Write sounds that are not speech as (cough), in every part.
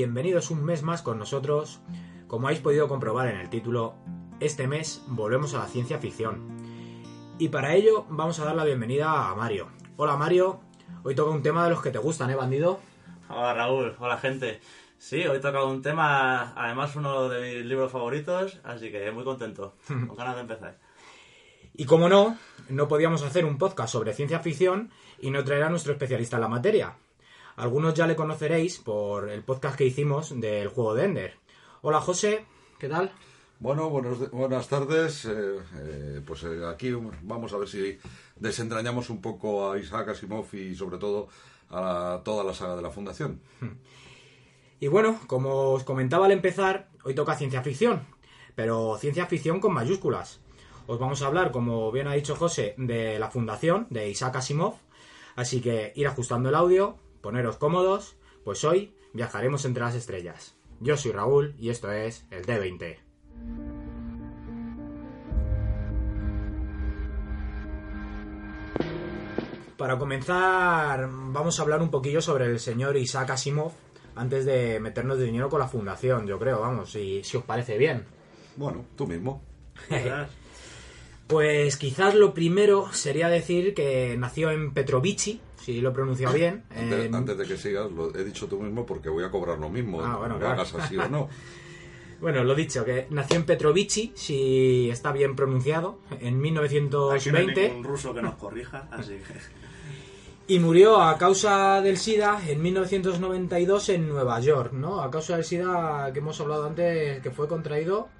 Bienvenidos un mes más con nosotros. Como habéis podido comprobar en el título, este mes volvemos a la ciencia ficción. Y para ello vamos a dar la bienvenida a Mario. Hola Mario, hoy toca un tema de los que te gustan, ¿eh, bandido? Hola Raúl, hola gente. Sí, hoy toca un tema, además uno de mis libros favoritos, así que muy contento, (laughs) con ganas de empezar. Y como no, no podíamos hacer un podcast sobre ciencia ficción y no traer a nuestro especialista en la materia. Algunos ya le conoceréis por el podcast que hicimos del juego de Ender. Hola José, ¿qué tal? Bueno, buenos- buenas tardes. eh, eh, pues eh, aquí vamos a ver si desentrañamos un poco a Isaac Asimov y sobre todo a la- toda la saga de la Fundación. Y bueno, como os comentaba al empezar, hoy toca ciencia ficción, pero ciencia ficción con mayúsculas. Os vamos a hablar, como bien ha dicho José, de la fundación de Isaac Asimov, así que ir ajustando el audio, poneros cómodos, pues hoy viajaremos entre las estrellas. Yo soy Raúl y esto es el D20. Para comenzar, vamos a hablar un poquillo sobre el señor Isaac Asimov antes de meternos de dinero con la fundación, yo creo, vamos, si, si os parece bien. Bueno, tú mismo. (laughs) Pues quizás lo primero sería decir que nació en Petrovici, si lo he pronunciado bien. Antes, en- antes de que sigas, lo he dicho tú mismo porque voy a cobrar lo mismo. Ah, bueno, lo claro. hagas así o no. (laughs) Bueno, lo dicho, que nació en Petrovici, si está bien pronunciado, en Aquí no hay 1920 ruso que nos corrija, así que... y murió a causa del SIDA en 1992 en Nueva York, ¿no? A causa del SIDA que hemos hablado antes, que fue contraído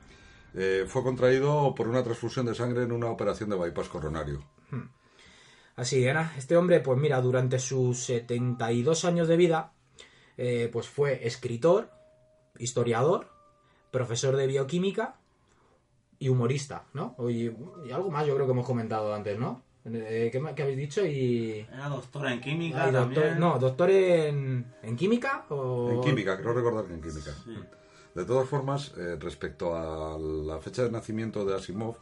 Eh, fue contraído por una transfusión de sangre en una operación de bypass coronario. Así era. Este hombre, pues mira, durante sus 72 años de vida, eh, pues fue escritor, historiador, profesor de bioquímica y humorista, ¿no? Y, y algo más yo creo que hemos comentado antes, ¿no? Eh, ¿qué, qué habéis dicho? Y... Era doctora en química ah, y doctor- también. no, doctor en, en química o... En química, creo recordar que en química. Sí. De todas formas, eh, respecto a la fecha de nacimiento de Asimov,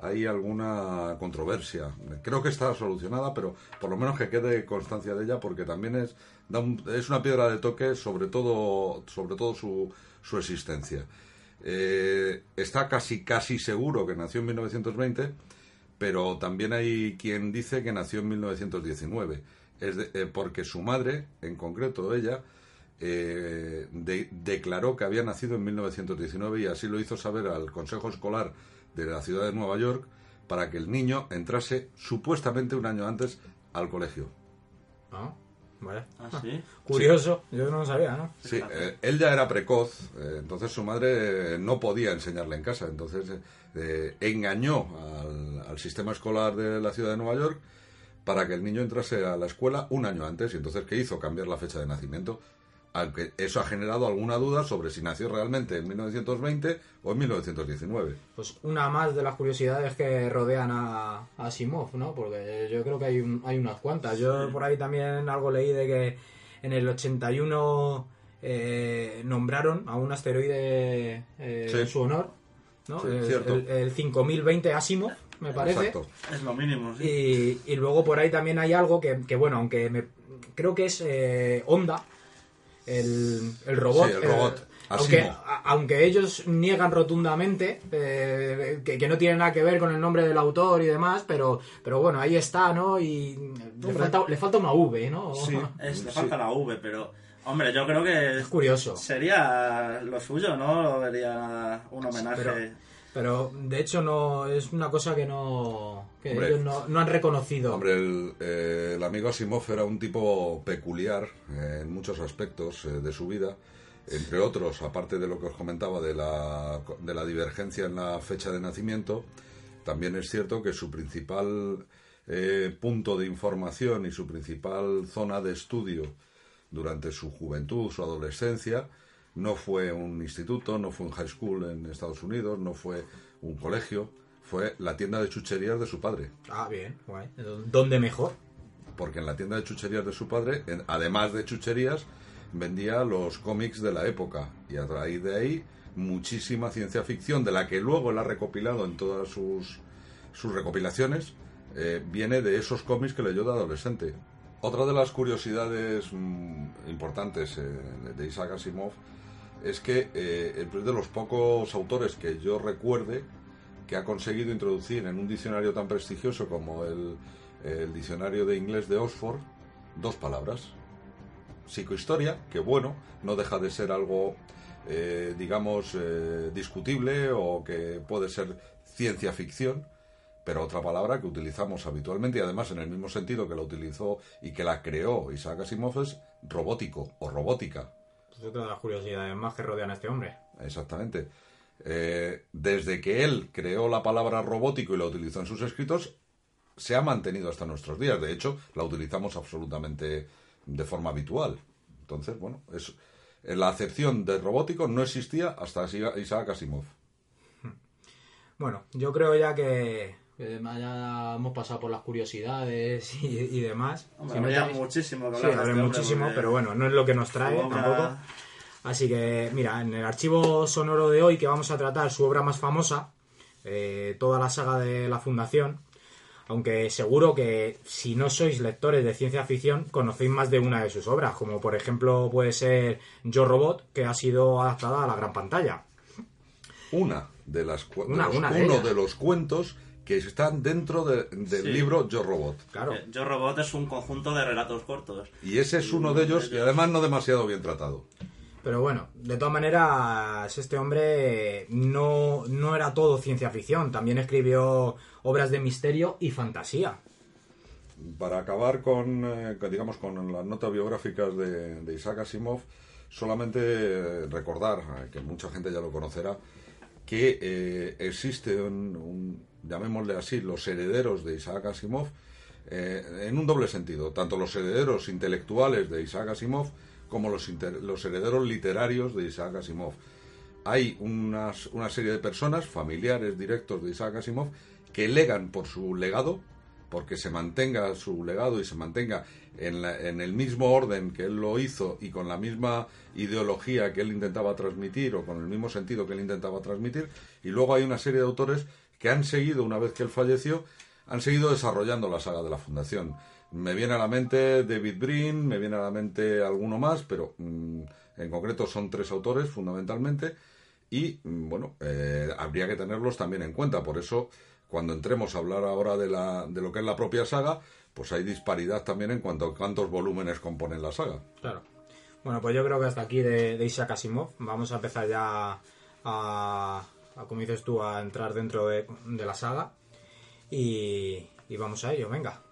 hay alguna controversia. Creo que está solucionada, pero por lo menos que quede constancia de ella, porque también es, da un- es una piedra de toque sobre todo, sobre todo su, su existencia. Eh, está casi, casi seguro que nació en 1920, pero también hay quien dice que nació en 1919, es eh, porque su madre, en concreto ella, eh, de- declaró que había nacido en 1919 y así lo hizo saber al Consejo Escolar de la ciudad de Nueva York para que el niño entrase supuestamente un año antes al colegio. Ah, vale. Ah, sí. (laughs) Curioso, yo no lo sabía, ¿no? Sí, eh, él ya era precoz, eh, entonces su madre eh, no podía enseñarle en casa, entonces engañó al, al sistema escolar de la ciudad de Nueva York para que el niño entrase a la escuela un año antes, y entonces ¿qué hizo? Cambiar la fecha de nacimiento, aunque eso ha generado alguna duda sobre si nació realmente en 1920 o en 1919. Pues una más de las curiosidades que rodean a, a Asimov, ¿no? Porque yo creo que hay, un- hay unas cuantas. Yo por ahí también algo leí de que en el 81 eh, nombraron a un asteroide eh, Sí. en su honor, ¿no? Sí, el, cierto. el- el 5020 Asimov, me parece. Exacto. Es lo mínimo, sí. Y, y luego por ahí también hay algo que, que, bueno, aunque me, creo que es eh, Honda, el, el robot. Sí, el robot. aunque, a- aunque ellos niegan rotundamente eh, que, que no tiene nada que ver con el nombre del autor y demás, pero, pero bueno, ahí está, ¿no? Y le falta, le falta una V, ¿no? Sí. Es, le Sí. falta la V, pero Hombre, yo creo que Es curioso. sería lo suyo, ¿no? Lo vería un homenaje. pero- Pero de hecho no es una cosa que no que Hombre. ellos no, no han reconocido. Hombre, el, eh, el amigo Asimov era un tipo peculiar eh, en muchos aspectos eh, de su vida. Entre otros, aparte de lo que os comentaba de la, de la divergencia en la fecha de nacimiento, también es cierto que su principal eh, punto de información y su principal zona de estudio durante su juventud, su adolescencia, no fue un instituto, no fue un high school en Estados Unidos, no fue un colegio, fue la tienda de chucherías de su padre. Ah, bien, guay. ¿Dónde mejor? porque en la tienda de chucherías de su padre, en- además de chucherías, vendía los cómics de la época. Y a raíz de ahí, muchísima ciencia ficción, de la que luego él ha recopilado en todas sus, sus recopilaciones, eh, viene de esos cómics que leyó de adolescente. Otra de las curiosidades mm, importantes eh, de Isaac Asimov es que eh, es de los pocos autores que yo recuerde que ha conseguido introducir en un diccionario tan prestigioso como el, el diccionario de inglés de Oxford dos palabras. Psicohistoria, que bueno, no deja de ser algo, eh, digamos, eh, discutible o que puede ser ciencia ficción, pero otra palabra que utilizamos habitualmente y además en el mismo sentido que la utilizó y que la creó Isaac Asimov es robótico o robótica. Es otra de las curiosidades más que rodean a este hombre. Exactamente. Eh, desde que él creó la palabra robótico y la utilizó en sus escritos, se ha mantenido hasta nuestros días. De hecho, la utilizamos absolutamente de forma habitual. Entonces, bueno, es, la acepción de robótico no existía hasta Isaac Asimov. Bueno, yo creo ya que que ya hemos pasado por las curiosidades y, y demás. Hombre, Si no habría tenéis- muchísimo que Sí, hablar de habrá este muchísimo, porque pero bueno, no es lo que nos trae obra- tampoco. Así que, mira, en el archivo sonoro de hoy que vamos a tratar su obra más famosa, eh, toda la saga de la Fundación, aunque seguro que si no sois lectores de ciencia ficción, conocéis más de una de sus obras, como por ejemplo puede ser Yo Robot, que ha sido adaptada a la gran pantalla. Una de las Una- una uno ellas. de los cuentos que están dentro de- del Sí. libro Yo Robot. Claro. Eh, Yo Robot es un conjunto de relatos cortos. Y ese es uno de ellos y además no demasiado bien tratado. Pero bueno, de todas maneras, este hombre no, no era todo ciencia ficción, también escribió obras de misterio y fantasía. Para acabar con, eh, digamos, con las notas biográficas de, de Isaac Asimov, solamente eh, recordar, que mucha gente ya lo conocerá, que eh, existe un, llamémosle así, los herederos de Isaac Asimov, eh, en un doble sentido, tanto los herederos intelectuales de Isaac Asimov como los, los herederos literarios de Isaac Asimov. Hay unas- una serie de personas, familiares directos de Isaac Asimov, que legan por su legado, porque se mantenga su legado y se mantenga en, la- en el mismo orden que él lo hizo y con la misma ideología que él intentaba transmitir o con el mismo sentido que él intentaba transmitir. Y luego hay una serie de autores que han seguido, una vez que él falleció, han seguido desarrollando la saga de la Fundación. Me viene a la mente David Brin, me viene a la mente alguno más, pero mm, en concreto son tres autores fundamentalmente y mm, bueno, eh, habría que tenerlos también en cuenta. Por eso, cuando entremos a hablar ahora de, la, de lo que es la propia saga, pues hay disparidad también en cuanto a cuántos volúmenes componen la saga. Claro. Bueno, pues yo creo que hasta aquí de, de Isaac Asimov. Vamos a empezar ya a, a, como dices tú, a entrar dentro de, de la saga. Y, y vamos a ello, venga.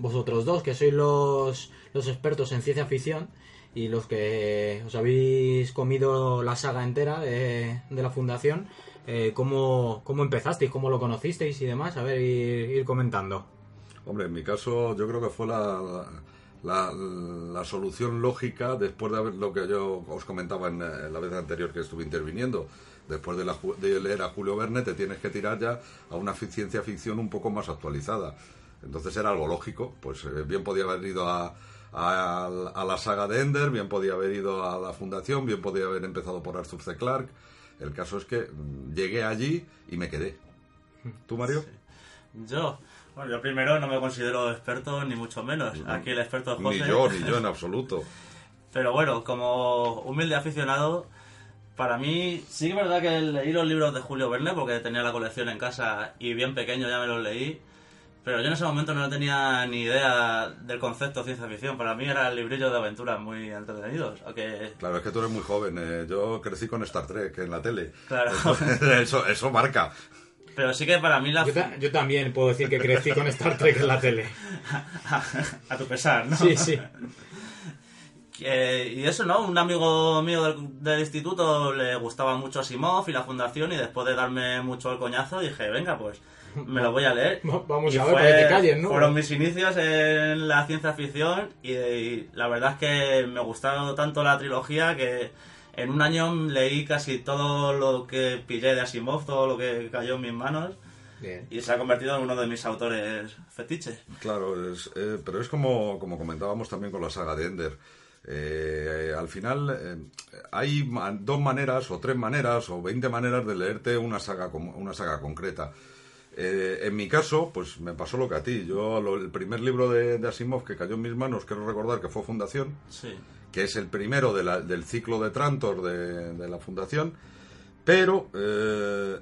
Vosotros dos, que sois los, los expertos en ciencia ficción y los que os habéis comido la saga entera de, de la fundación, eh, ¿cómo, ¿cómo empezasteis? ¿Cómo lo conocisteis y demás? A ver, ir, comentando. Hombre, en mi caso yo creo que fue la, la, la solución lógica después de ver lo que yo os comentaba en, la vez anterior que estuve interviniendo. Después de, la de leer a Julio Verne te tienes que tirar ya a una ciencia ficción un poco más actualizada. Entonces era algo lógico, pues eh, bien podía haber ido a, a, a la saga de Ender, bien podía haber ido a la Fundación, bien podía haber empezado por Arthur C. Clarke. El caso es que mm, llegué allí y me quedé. ¿Tú, Mario? Yo, bueno, yo primero no me considero experto, ni mucho menos. Aquí el experto es Ni José. yo, ni (laughs) yo en absoluto. Pero bueno, como humilde aficionado, Para mí, sí que es verdad que leí los libros de Julio Verne porque tenía la colección en casa y bien pequeño ya me los leí. Pero yo en ese momento no tenía ni idea del concepto ciencia ficción. Para mí eran librillos de aventuras muy entretenidos. Aunque... Claro, es que tú eres muy joven. eh, yo crecí con Star Trek en la tele. Claro. (laughs) eso, eso marca. Pero sí que para mí la... Yo, ta- yo también puedo decir que crecí con Star Trek en la tele. (laughs) a tu pesar, ¿no? Sí, sí. (laughs) Eh, y eso, ¿no? Un amigo mío del, del instituto le gustaba mucho Asimov y la fundación y después de darme mucho el coñazo dije, venga, pues (laughs) me lo voy a leer. Va- vamos Y a ver para que te calles, ¿no? Fueron mis inicios en la ciencia ficción y, y la verdad es que me gustaron tanto la trilogía que en un año leí casi todo lo que pillé de Asimov, todo lo que cayó en mis manos Bien. y se ha convertido en uno de mis autores fetiches. Claro, es, eh, pero es como, como comentábamos también con la saga de Ender. Eh, al final eh, hay ma- dos maneras o tres maneras o veinte maneras de leerte una saga com- una saga concreta. Eh, en mi caso, pues me pasó lo que a ti. Yo lo- el primer libro de, de Asimov que cayó en mis manos, quiero recordar que fue Fundación, Sí. que es el primero de la- del ciclo de Trantor de, de la Fundación, pero eh,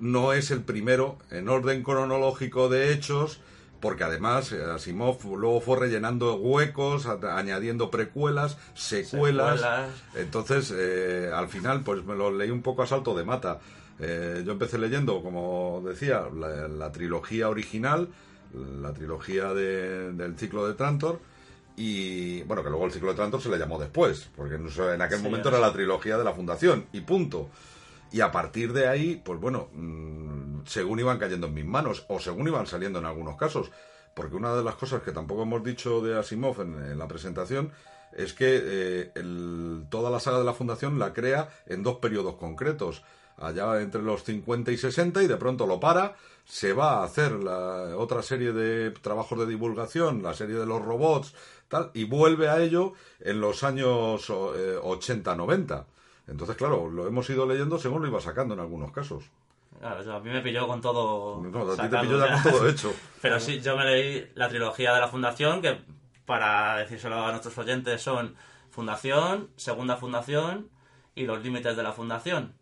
no es el primero en orden cronológico de hechos, porque además eh, Asimov luego fue rellenando huecos, añadiendo precuelas, secuelas. Secuelas. Entonces, eh, al final, pues me lo leí un poco a salto de mata. Eh, yo empecé leyendo, como decía, la, la trilogía original, la trilogía de- del ciclo de Trantor, y bueno, que luego el ciclo de Trantor se le llamó después, porque en aquel Sí, momento era la trilogía de la Fundación, y punto. Y a partir de ahí, pues bueno, mm, según iban cayendo en mis manos, o según iban saliendo en algunos casos, porque una de las cosas que tampoco hemos dicho de Asimov en, en la presentación es que eh, el- toda la saga de la Fundación la crea en dos periodos concretos, allá entre los 50 y 60, y de pronto lo para, se va a hacer la otra serie de trabajos de divulgación, la serie de los robots, tal, y vuelve a ello en los años eh, 80-90. Entonces, claro, lo hemos ido leyendo según lo iba sacando en algunos casos. Claro, a mí me pilló con todo. No, a ti te sacado, pilló ya o sea. con todo hecho. (laughs) Pero sí, yo me leí la trilogía de la Fundación, que para decírselo a nuestros oyentes son Fundación, Segunda Fundación y los límites de la Fundación.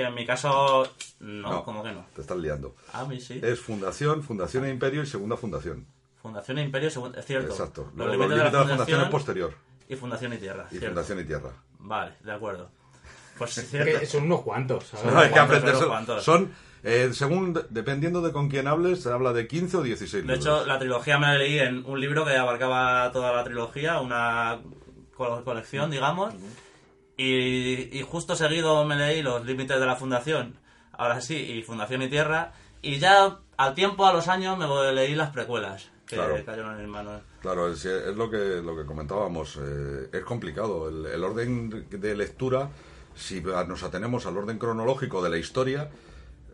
Que en mi caso, no, No. como que no. Te estás liando. A mí sí. Es Fundación, Fundación e Imperio y Segunda Fundación. Fundación e Imperio, segun- es cierto. Exacto. Los Luego, límites los de la de Fundación Fundación es posterior. y Fundación y Tierra. Y cierto. Fundación y Tierra. Vale, de acuerdo. Pues Es cierto. son unos cuantos. ¿sabes? No, hay que unos cuantos. Son, eh, según, dependiendo de con quién hables, se habla de 15 o 16 De libros. hecho, la trilogía me la leí en un libro que abarcaba toda la trilogía, una co- colección, digamos. Y, y justo seguido me leí Los Límites de la Fundación, ahora sí, y Fundación y Tierra. Y ya al tiempo, a los años, me leí las precuelas que Claro. cayeron en manos. Claro, es, es lo que lo que comentábamos. eh, es complicado. El, el orden de lectura, si nos atenemos al orden cronológico de la historia,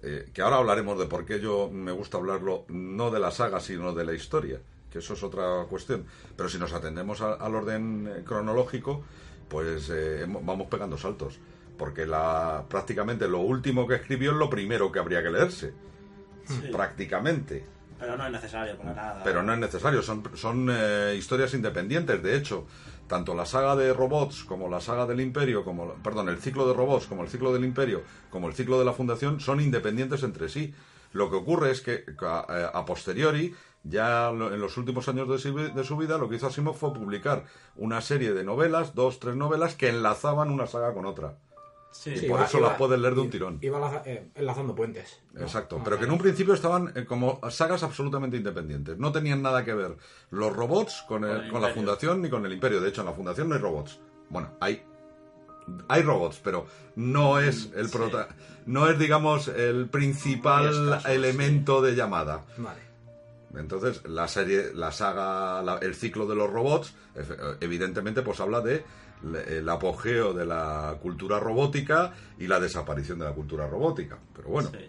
eh, que ahora hablaremos de por qué yo me gusta hablarlo no de la saga, sino de la historia, que eso es otra cuestión. Pero si nos atendemos a- al orden eh, cronológico, pues eh, vamos pegando saltos. Porque la, prácticamente lo último que escribió es lo primero que habría que leerse. Prácticamente. Pero no es necesario para nada. Pero no es necesario, son, son eh, historias independientes. De hecho, tanto la saga de robots como la saga del imperio, como perdón, el ciclo de robots, como el ciclo del imperio, como el ciclo de la fundación, son independientes entre sí. Lo que ocurre es que a, eh, a posteriori, ya lo- en los últimos años de su, vi- de su vida, lo que hizo Asimov fue publicar una serie de novelas, dos, tres novelas, que enlazaban una saga con otra. Sí, Y Sí, por iba- eso iba- las puedes leer de un tirón. Iba laza- eh, enlazando puentes. ¿no? Exacto, pero que en un principio estaban eh, como sagas absolutamente independientes. No tenían nada que ver los robots con, el- Con el con la fundación ni con el imperio. De hecho, en la fundación no hay robots. Bueno, hay hay robots, pero no es el Sí. prota no es digamos el principal elemento de llamada. Vale. Entonces, la serie, la saga, la- el ciclo de los robots, efe- evidentemente, pues habla de el apogeo de la cultura robótica y la desaparición de la cultura robótica. Pero bueno, sí.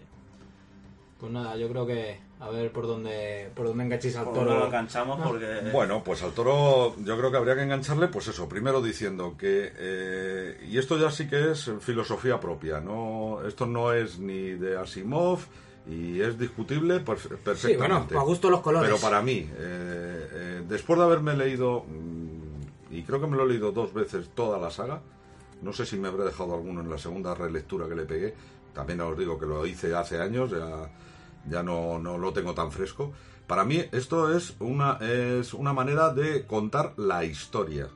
Pues nada, yo creo que a ver por dónde por dónde enganchéis al toro. no lo enganchamos porque... Bueno, pues al toro yo creo que habría que engancharle, pues eso, primero diciendo que, eh, y esto ya sí que es filosofía propia, no, esto no es ni de Asimov y es discutible perfectamente. Sí, bueno, a gusto los colores. Pero para mí, eh, eh, después de haberme leído, mm, y creo que me lo he leído dos veces toda la saga, No sé si me habré dejado alguno en la segunda relectura que le pegué. También os digo que lo hice hace años, ya, ya no, no lo tengo tan fresco. Para mí esto es una, es una manera de contar la historia.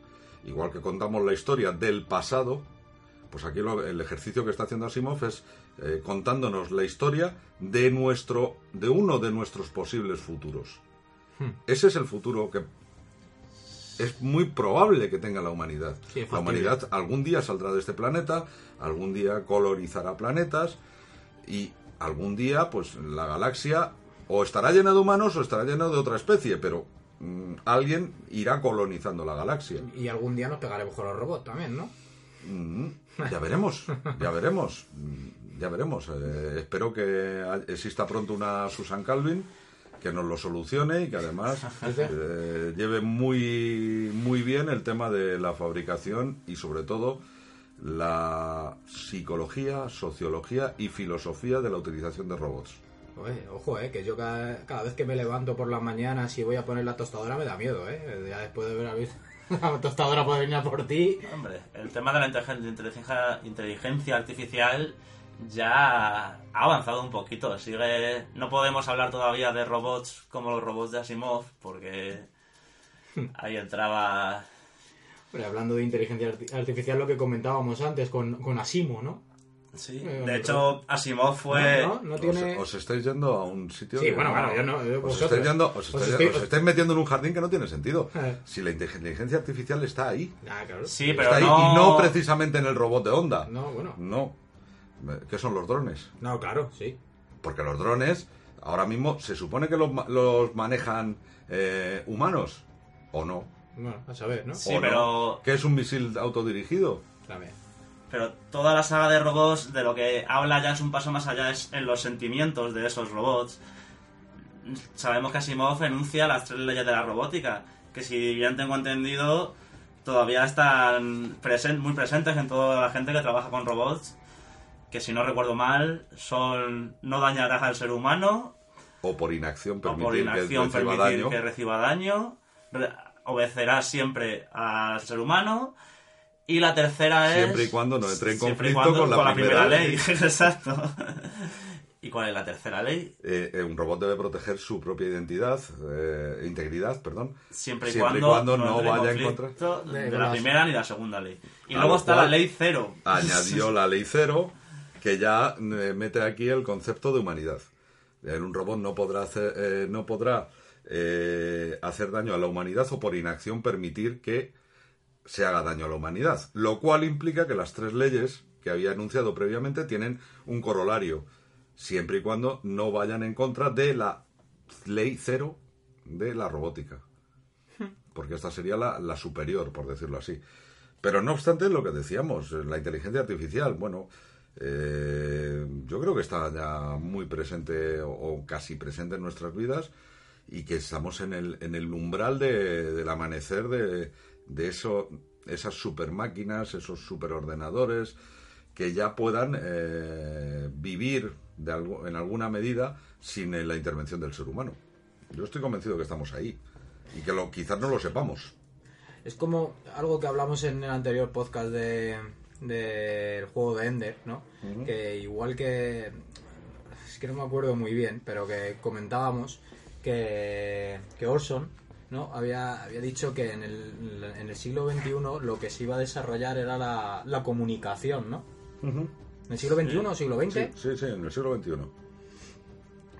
Igual que contamos la historia del pasado, pues aquí lo- el ejercicio que está haciendo Asimov es eh, contándonos la historia de nuestro, de uno de nuestros posibles futuros. Ese es el futuro que es muy probable que tenga la humanidad. Sí, la humanidad algún día saldrá de este planeta, algún día colonizará planetas y algún día, pues la galaxia o estará llena de humanos o estará llena de otra especie, pero mm, alguien irá colonizando la galaxia. Y algún día nos pegaremos con los robots también, ¿no? Mm, ya veremos, ya veremos, ya veremos. Eh, espero que exista pronto una Susan Calvin que nos lo solucione y que además (laughs) eh, lleve muy muy bien el tema de la fabricación y sobre todo la psicología, sociología y filosofía de la utilización de robots. Oye, ojo, eh, que yo cada, cada vez que me levanto por las mañanas y voy a poner la tostadora me da miedo, eh. Ya después de ver a visto (laughs) la tostadora puede venir a por ti. Hombre, el tema de la inteligen- inteligencia, inteligencia artificial ya ha avanzado un poquito. Sigue, no podemos hablar todavía de robots como los robots de Asimov, porque (laughs) ahí entraba. Hombre, hablando de inteligencia arti- artificial, lo que comentábamos antes con, con Asimo, ¿no? Sí. Eh, De hecho, Asimov fue. No, no, no Os, tiene... os estáis yendo a un sitio Sí, que bueno, no- bueno, yo no, yo os vosotros. estáis, yendo, os, Os estáis, estoy- os estáis metiendo en un jardín que no tiene sentido. Eh. Si la inteligencia artificial está ahí. Ah, claro. Sí, pero está ahí no. y no precisamente en el robot de onda. No, bueno. No. ¿Qué son los drones? No, claro, sí. Porque los drones, ahora mismo, se supone que los, los manejan eh, humanos. ¿O no? Bueno, a saber, ¿no? Sí, ¿O no? pero- ¿Qué es un misil autodirigido? También. Pero toda la saga de robots de lo que habla ya es un paso más allá, es en los sentimientos de esos robots. Sabemos que Asimov enuncia las tres leyes de la robótica, que si bien tengo entendido, todavía están presen- muy presentes en toda la gente que trabaja con robots, que si no recuerdo mal, son no dañarás al ser humano, O por inacción o permitir por inacción que reciba permitir daño. que reciba daño, re- obedecerás siempre al ser humano, y la tercera es... Siempre y cuando no entre en conflicto cuando- con la primera ley. (laughs) Exacto. ¿Y cuál es la tercera ley? Eh, eh, un robot debe proteger su propia identidad, eh, integridad, perdón. Siempre y Siempre y cuando, cuando no vaya en conflicto De de, la primera ni la segunda ley. Y A luego está la ley cero. añadió la ley cero, que ya eh, mete aquí el concepto de humanidad. Un robot no podrá hacer, eh, no podrá eh, hacer daño a la humanidad o por inacción permitir que se haga daño a la humanidad. Lo cual implica que las tres leyes que había anunciado previamente tienen un corolario, siempre y cuando no vayan en contra de la ley cero de la robótica. Porque esta sería la, la superior, por decirlo así. Pero no obstante, lo que decíamos, la inteligencia artificial, bueno, eh, yo creo que está ya muy presente o, casi presente en nuestras vidas y que estamos en el, en el umbral de- del amanecer de, de eso, esas super máquinas, esos superordenadores que ya puedan eh, vivir de algo, en alguna medida sin la intervención del ser humano. Yo estoy convencido que estamos ahí y que lo, quizás no lo sepamos. Es como algo que hablamos en el anterior podcast de del juego de Ender, ¿no? Que igual que es que no me acuerdo muy bien, pero que comentábamos que, que Orson, ¿no? Había, había dicho que en el, en el siglo XXI lo que se iba a desarrollar era la, la comunicación, ¿no? ¿En el siglo XXI o siglo XX? Sí, sí, sí, en el siglo XXI.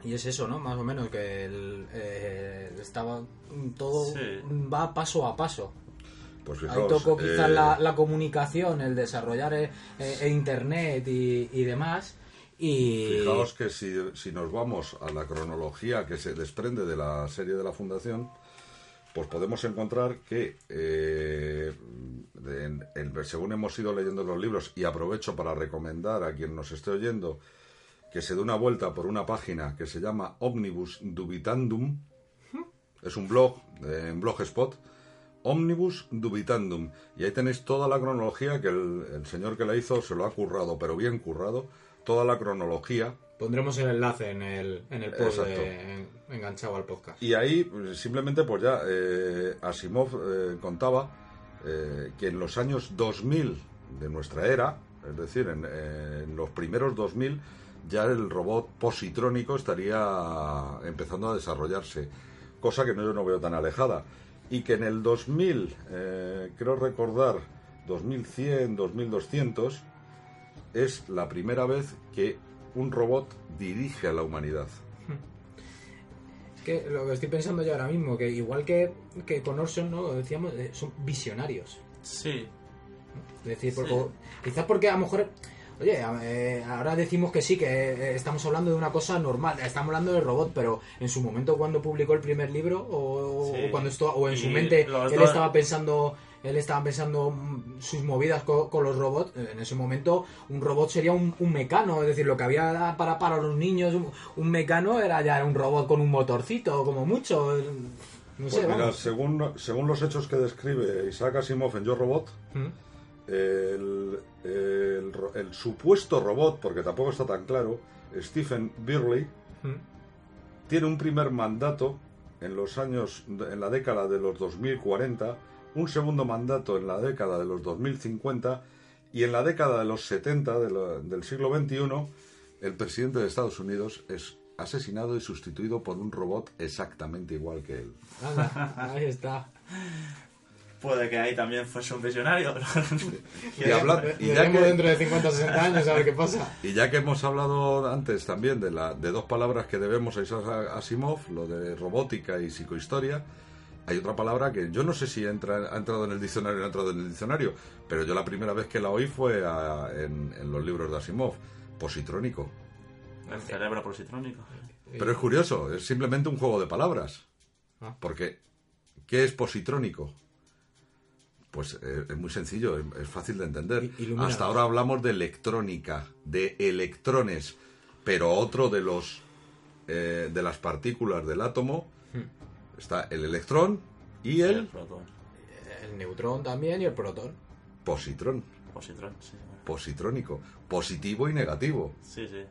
Y es eso, ¿no? Más o menos, que el, eh, estaba todo Sí. va paso a paso. Pues Ahí fijaos, tocó quizás eh, la, la comunicación, el desarrollar eh, eh, internet y, y demás. Y Fijaos que si, si nos vamos a la cronología que se desprende de la serie de la Fundación, pues podemos encontrar que, eh, en- en- según hemos ido leyendo los libros, y aprovecho para recomendar a quien nos esté oyendo que se dé una vuelta por una página que se llama Omnibus Dubitandum, es un blog eh, en Blogspot, Omnibus Dubitandum, y ahí tenéis toda la cronología que el, el señor que la hizo se lo ha currado, pero bien currado, toda la cronología pondremos el enlace en el, en el post Exacto. de- en- enganchado al podcast. Y ahí simplemente pues ya eh, Asimov eh, contaba eh, que en los años 2000 de nuestra era, es decir, en, en los primeros 2000 ya el robot positrónico estaría empezando a desarrollarse, cosa que no, yo no veo tan alejada. Y que en el 2000, eh, creo recordar, 2100, 2200, es la primera vez que un robot dirige a la humanidad. Es que lo que estoy pensando yo ahora mismo, que igual que, que con Orson, ¿no? Decíamos, eh, son visionarios. Sí. Es decir, porque, Sí. quizás porque a lo mejor, oye, eh, ahora decimos que sí, que eh, estamos hablando de una cosa normal, estamos hablando de robot, pero en su momento cuando publicó el primer libro o, Sí. o cuando esto, o en su mente él dos- estaba pensando, él estaba pensando mm, sus movidas co- con, los robots, en ese momento un robot sería un, un mecano, es decir, lo que había para para los niños, un, un mecano era ya un robot con un motorcito, como mucho. No Pues sé, mira, según, según los hechos que describe Isaac Asimov en Yo Robot, Mm. El, el el supuesto robot, porque tampoco está tan claro, Stephen Birley, Mm. tiene un primer mandato en los años, en la década de los 2040, un segundo mandato en la década de los 2050 y en la década de los 70 de la- del siglo XXI, el presidente de Estados Unidos es asesinado y sustituido por un robot exactamente igual que él. Ahí está. Puede que ahí también fuese un visionario. (laughs) Y, habla- y ya que- dentro de 50 o 60 años a ver qué pasa. (laughs) Y ya que hemos hablado antes también de, la, de dos palabras que debemos a Isaac Asimov, lo de robótica y psicohistoria, hay otra palabra que yo no sé si entra, ha entrado en el diccionario o no ha entrado en el diccionario, pero yo la primera vez que la oí fue a- en, en los libros de Asimov, positrónico. El cerebro positrónico. Pero es curioso, es simplemente un juego de palabras. Ah. Porque, ¿qué es positrónico? Pues eh, es muy sencillo, es, es fácil de entender. Hasta ahora hablamos de electrónica, de electrones, pero otro de los eh, de las partículas del átomo está el electrón y El el protón. El neutrón también y el protón. positrón, Positrón, sí. positrónico, positivo y negativo, Sí, sí.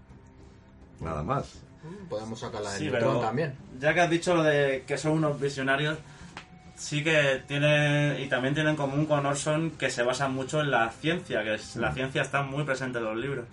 nada más. Podemos sacar la del Sí, neutrón pero también. ya que has dicho lo de que son unos visionarios, sí que tiene y también tienen en común con Orson que se basan mucho en la ciencia, que es, la ciencia está muy presente en los libros.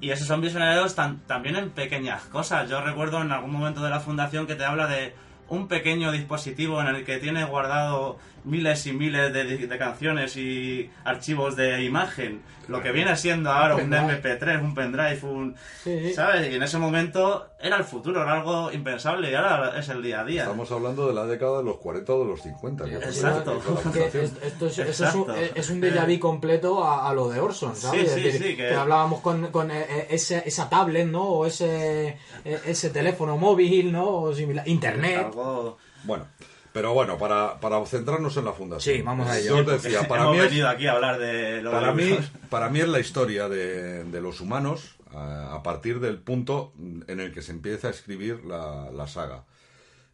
Y esos son visionarios tan- también en pequeñas cosas. Yo recuerdo en algún momento de la fundación que te habla de un pequeño dispositivo en el que tiene guardado miles y miles de, de canciones y archivos de imagen. Lo que viene siendo ahora un pendrive. MP3, un pendrive, un... Sí. ¿Sabes? Y en ese momento era el futuro, era algo impensable y ahora es el día a día. Estamos hablando de la década de los 40 o de los 50. que fue Exacto. Que es- esto es, eso es un, Exacto. es un déjà vu completo a, a lo de Orson, ¿sabes? Sí, Es sí, decir, sí, que- que hablábamos con, con eh, eh, ese- esa tablet, ¿no? O ese, eh, ese teléfono móvil, ¿no? O similar. Internet. Algo... Bueno, pero bueno, para, para centrarnos en la fundación. Sí, vamos a ello. Yo os decía, para Hemos mí, es, venido aquí a hablar de lo para, de mí, para mí es la historia de, de los humanos a, a partir del punto en el que se empieza a escribir la, la saga.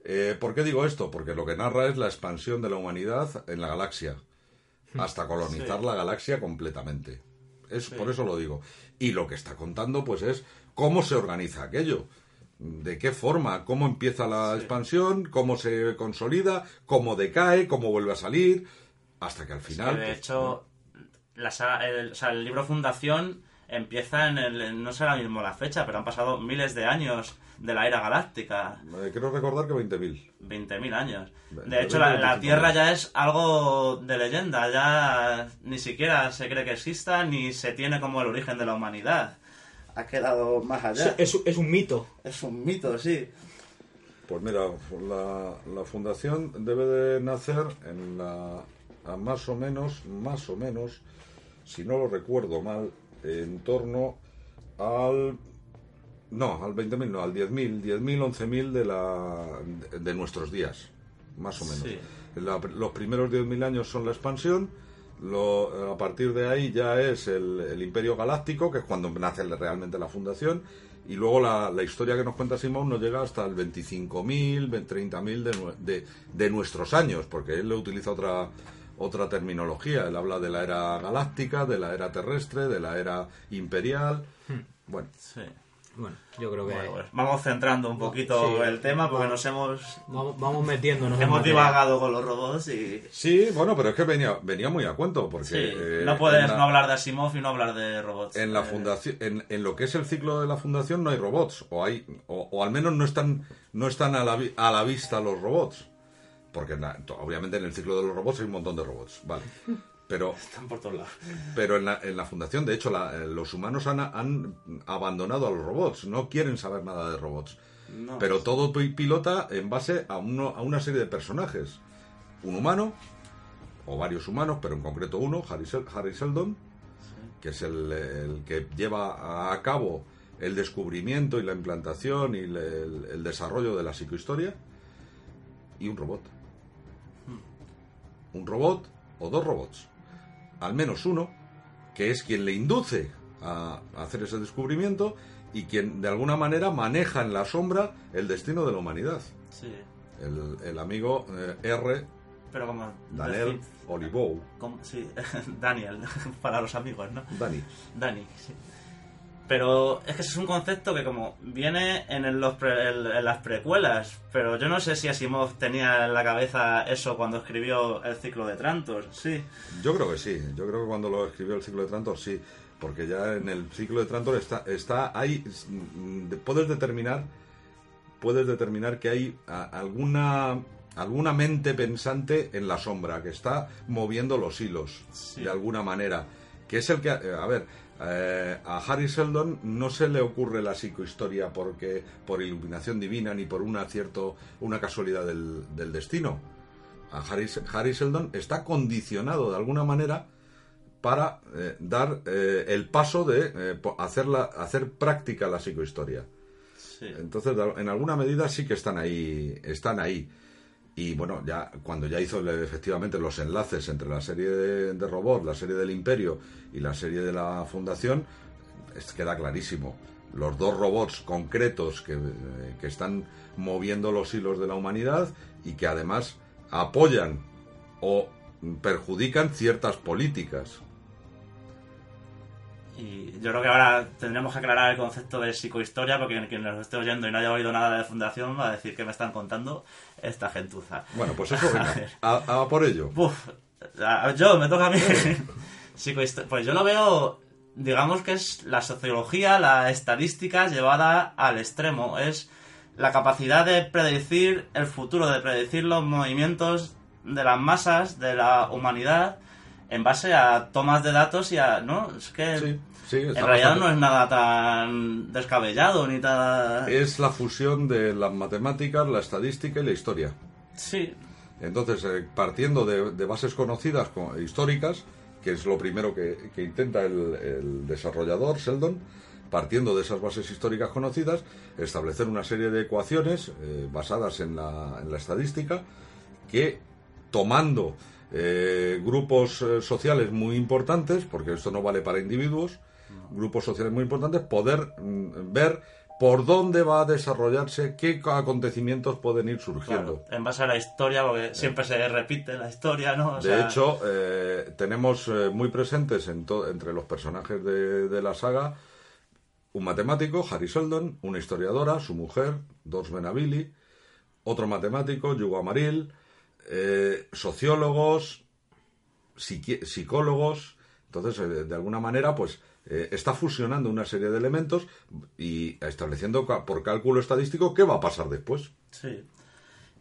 Eh, ¿Por qué digo esto? Porque lo que narra es la expansión de la humanidad en la galaxia, hasta colonizar Sí. la galaxia completamente. Es, Por eso lo digo. Y lo que está contando, pues, es cómo se organiza aquello. ¿De qué forma? ¿Cómo empieza la Sí. expansión? ¿Cómo se consolida? ¿Cómo decae? ¿Cómo vuelve a salir? Hasta que al final... de pues, hecho, la saga- el, o sea, el libro Fundación empieza en el... No sé ahora mismo la fecha, pero han pasado miles de años de la era galáctica. eh, quiero recordar que 20.000. 20.000 años. De hecho, la, 20, la 25 Tierra ya es algo de leyenda, ya ni siquiera se cree que exista ni se tiene como el origen de la humanidad. Ha quedado más allá. Es, es un mito. Es un mito, sí. Pues mira, la, la fundación debe de nacer en la a más o menos, más o menos, si no lo recuerdo mal, en torno al no, al 20.000, no, al 10.000, 10.000, 11.000 de la de, de nuestros días, más o menos. Sí. La- los primeros 10.000 años son la expansión, lo- a partir de ahí ya es el, el Imperio Galáctico, que es cuando nace realmente la fundación, y luego la, la historia que nos cuenta Simón nos llega hasta el 25.000, 30.000 de, de, de nuestros años, porque él le utiliza otra, otra terminología. Él habla de la era galáctica, de la era terrestre, de la era imperial. Bueno, Sí. Bueno, yo creo que Bueno, pues vamos centrando un poquito Sí. el tema porque nos hemos, vamos, vamos metiéndonos hemos divagado con los robots y Sí, bueno, pero es que venía, venía muy a cuento, porque... sí, eh, no puedes la- no hablar de Asimov y no hablar de robots. En la Eh, fundación, en, en lo que es el ciclo de la fundación no hay robots, o hay, o, o al menos no están, no están a la, a la vista los robots, porque obviamente en el ciclo de los robots hay un montón de robots, vale, (laughs) pero, (laughs) Están por todos lados. pero en la, en la fundación de hecho la- eh, los humanos han, han abandonado a los robots, no quieren saber nada de robots, No. pero todo pi- pilota en base a, uno, a una serie de personajes, un humano o varios humanos, pero en concreto uno, Harry, Sel- Harry Seldon, que es el, el que lleva a cabo el descubrimiento y la implantación y el, el- el desarrollo de la psicohistoria, y un robot. Un robot o dos robots. Al menos uno, que es quien le induce a hacer ese descubrimiento y quien de alguna manera maneja en la sombra el destino de la humanidad. Sí, El, el amigo eh, R. pero como Daniel Olivou. sí, (laughs) Daniel (laughs) para los amigos, ¿no? Dani. Dani, sí. Pero es que ese es un concepto que como viene en, los pre- en las precuelas, pero yo no sé si Asimov tenía en la cabeza eso cuando escribió el ciclo de Trantor, sí. Yo creo que sí, yo creo que cuando lo escribió el ciclo de Trantor sí, porque ya en el ciclo de Trantor está, está ahí, mm, de- puedes determinar, puedes determinar que hay alguna, alguna mente pensante en la sombra que está moviendo los hilos Sí. de alguna manera, que es el que, a ver, eh, a Harry Seldon no se le ocurre la psicohistoria porque por iluminación divina ni por una cierto, una casualidad del, del destino a Harry, Harry Seldon está condicionado de alguna manera para eh, dar eh, el paso de eh, po- hacerla, hacer práctica la psicohistoria. Sí. Entonces, en alguna medida sí que están ahí, están ahí. Y bueno, ya cuando ya hizo le- efectivamente los enlaces entre la serie de, de Robot, la serie del Imperio y la serie de la Fundación, es, queda clarísimo. Los dos robots concretos que, eh, que están moviendo los hilos de la humanidad y que además apoyan o perjudican ciertas políticas. Y yo creo que ahora tendremos que aclarar el concepto de psicohistoria porque quien nos esté oyendo y no haya oído nada de Fundación va a decir que me están contando esta gentuza. Bueno, pues eso, (laughs) venga, A a, por ello. Uf, a- yo, me toca a mí. (laughs) Pues yo lo veo, digamos que es la sociología, la estadística llevada al extremo. Es la capacidad de predecir el futuro, de predecir los movimientos de las masas, de la humanidad, en base a tomas de datos y a... ¿No? Es que Sí, sí, en realidad no es nada tan descabellado ni tan... Es la fusión de las matemáticas, la estadística y la historia. Sí, Entonces, eh, partiendo de, de bases conocidas co- históricas, que es lo primero que, que intenta el, el desarrollador, Sheldon, partiendo de esas bases históricas conocidas, establecer una serie de ecuaciones eh, basadas en la, en la estadística que, tomando eh, grupos eh, sociales muy importantes, porque esto no vale para individuos, grupos sociales muy importantes, poder mm, ver por dónde va a desarrollarse, qué acontecimientos pueden ir surgiendo. claro, en base a la historia, porque siempre se repite la historia, ¿no? O De sea, hecho, eh, tenemos muy presentes en entre los personajes de, de la saga un matemático, Harry Seldon, una historiadora, su mujer, Dors Benavili, otro matemático, Yugo Amaril, eh, sociólogos, psicólogos. Entonces, eh, de alguna manera, pues eh, está fusionando una serie de elementos y estableciendo por cálculo estadístico qué va a pasar después. Sí.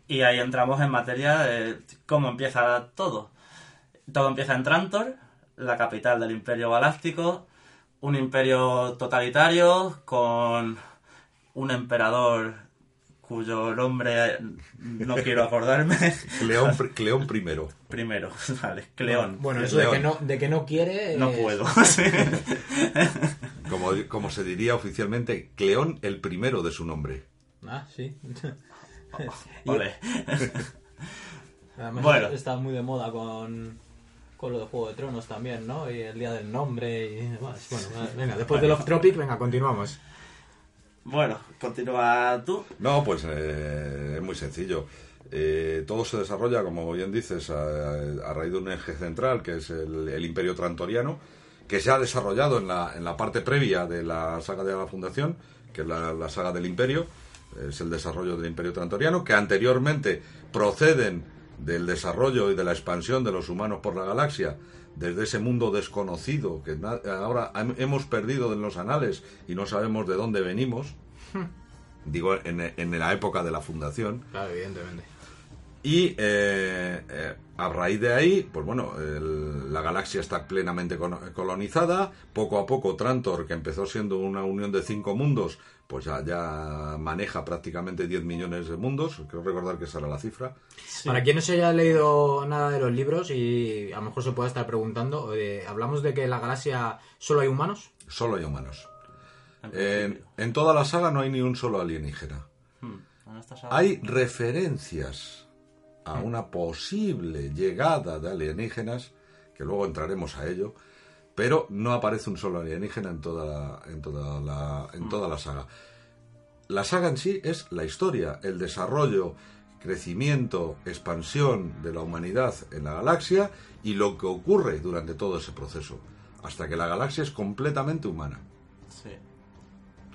Y ahí entramos en materia de cómo empieza todo. Todo empieza en Trantor, la capital del Imperio Galáctico, un imperio totalitario con un emperador cuyo nombre no quiero acordarme. (laughs) Cleón, pr- Cleón primero. Primero, (laughs) vale, Cleón. Bueno, eso de que, no, de que no quiere. No es- puedo. (laughs) sí. Como, como se diría oficialmente, Cleón el primero de su nombre. Ah, sí. Además Bueno. está muy de moda con, con lo de Juego de Tronos también, ¿no? Y el Día del Nombre y demás. Bueno, venga, después del off-tropic, venga, continuamos. Bueno, continúa tú. No, pues eh, es muy sencillo. Eh, todo se desarrolla, como bien dices, a, a raíz de un eje central, que es el, Imperio Trantoriano, que se ha desarrollado en la, en la parte previa de la saga de la Fundación, que es la, la saga del Imperio, es el desarrollo del Imperio Trantoriano, que anteriormente proceden del desarrollo y de la expansión de los humanos por la galaxia, desde ese mundo desconocido que ahora hem- hemos perdido en los anales y no sabemos de dónde venimos, (laughs) digo, en, en la época de la fundación. Claro, evidentemente. Y eh, eh, a raíz de ahí, pues bueno, el- la galaxia está plenamente colonizada. Poco a poco, Trantor, que empezó siendo una unión de cinco mundos, pues ya, ya maneja prácticamente 10 millones de mundos. Creo recordar que esa era la cifra. Para quien no se haya leído nada de los libros y a lo mejor se pueda estar preguntando, eh, ¿hablamos de que en la galaxia solo hay humanos? Solo hay humanos. En En, toda la saga no hay ni un solo alienígena. Hmm, en esta saga- Hay referencias a una posible llegada de alienígenas, que luego entraremos a ello, pero no aparece un solo alienígena en toda la, en toda la, en toda la saga. La saga en sí es la historia, el desarrollo, crecimiento, expansión de la humanidad en la galaxia y lo que ocurre durante todo ese proceso, hasta que la galaxia es completamente humana. Sí.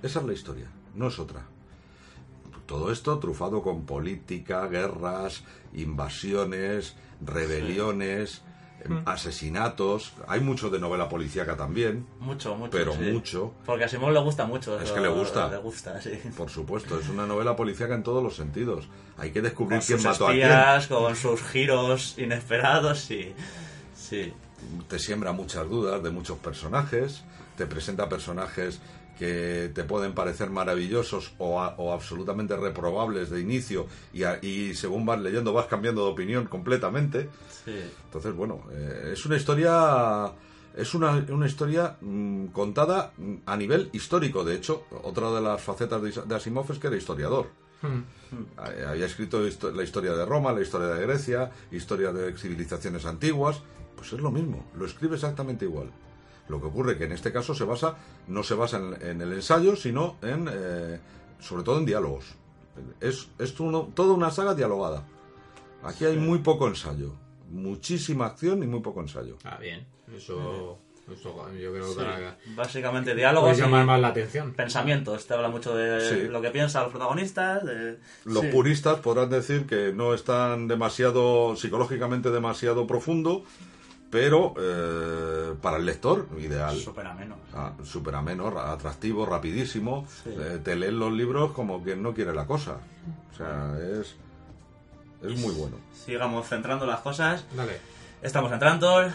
Esa es la historia, no es otra. Todo esto trufado con política, guerras, invasiones, rebeliones, em, asesinatos. Hay mucho de novela policíaca también, Mucho, mucho. pero sí. mucho. Porque a Simón le gusta mucho. Es que le gusta. Le gusta, sí. Por supuesto, es una novela policíaca en todos los sentidos. Hay que descubrir Con quién sus mató a quién. con sus giros inesperados y... Sí. te siembra muchas dudas de muchos personajes, te presenta personajes que te pueden parecer maravillosos o, a- o absolutamente reprobables de inicio y, a- y según vas leyendo vas cambiando de opinión completamente. Sí. Entonces, bueno, eh, es una historia... Es una, una historia mm, contada mm, a nivel histórico. De hecho, otra de las facetas de, de Asimov es que era historiador. Eh, Había escrito la historia de Roma, la historia de Grecia, historia de civilizaciones antiguas. Pues es lo mismo, lo escribe exactamente igual. Lo que ocurre que en este caso se basa, no se basa en, en el ensayo, sino en, eh, sobre todo en diálogos. Es, es uno- toda una saga dialogada. Aquí hay muy poco ensayo, muchísima acción y muy poco ensayo. Ah, bien. Eso, eso yo creo Sí. que Básicamente puede diálogos llamar y más la atención. pensamientos. Te habla mucho de Sí. lo que piensan los protagonistas. De... Los Sí. puristas podrán decir que no están demasiado, psicológicamente demasiado profundo, pero eh, para el lector, ideal. Súper ameno. Ah, Súper ameno, ra- atractivo, rapidísimo. Sí. Eh, te leen los libros como quien no quiere la cosa. O sea, es, es muy bueno. Sigamos centrando las cosas. Dale. Estamos en Trantor.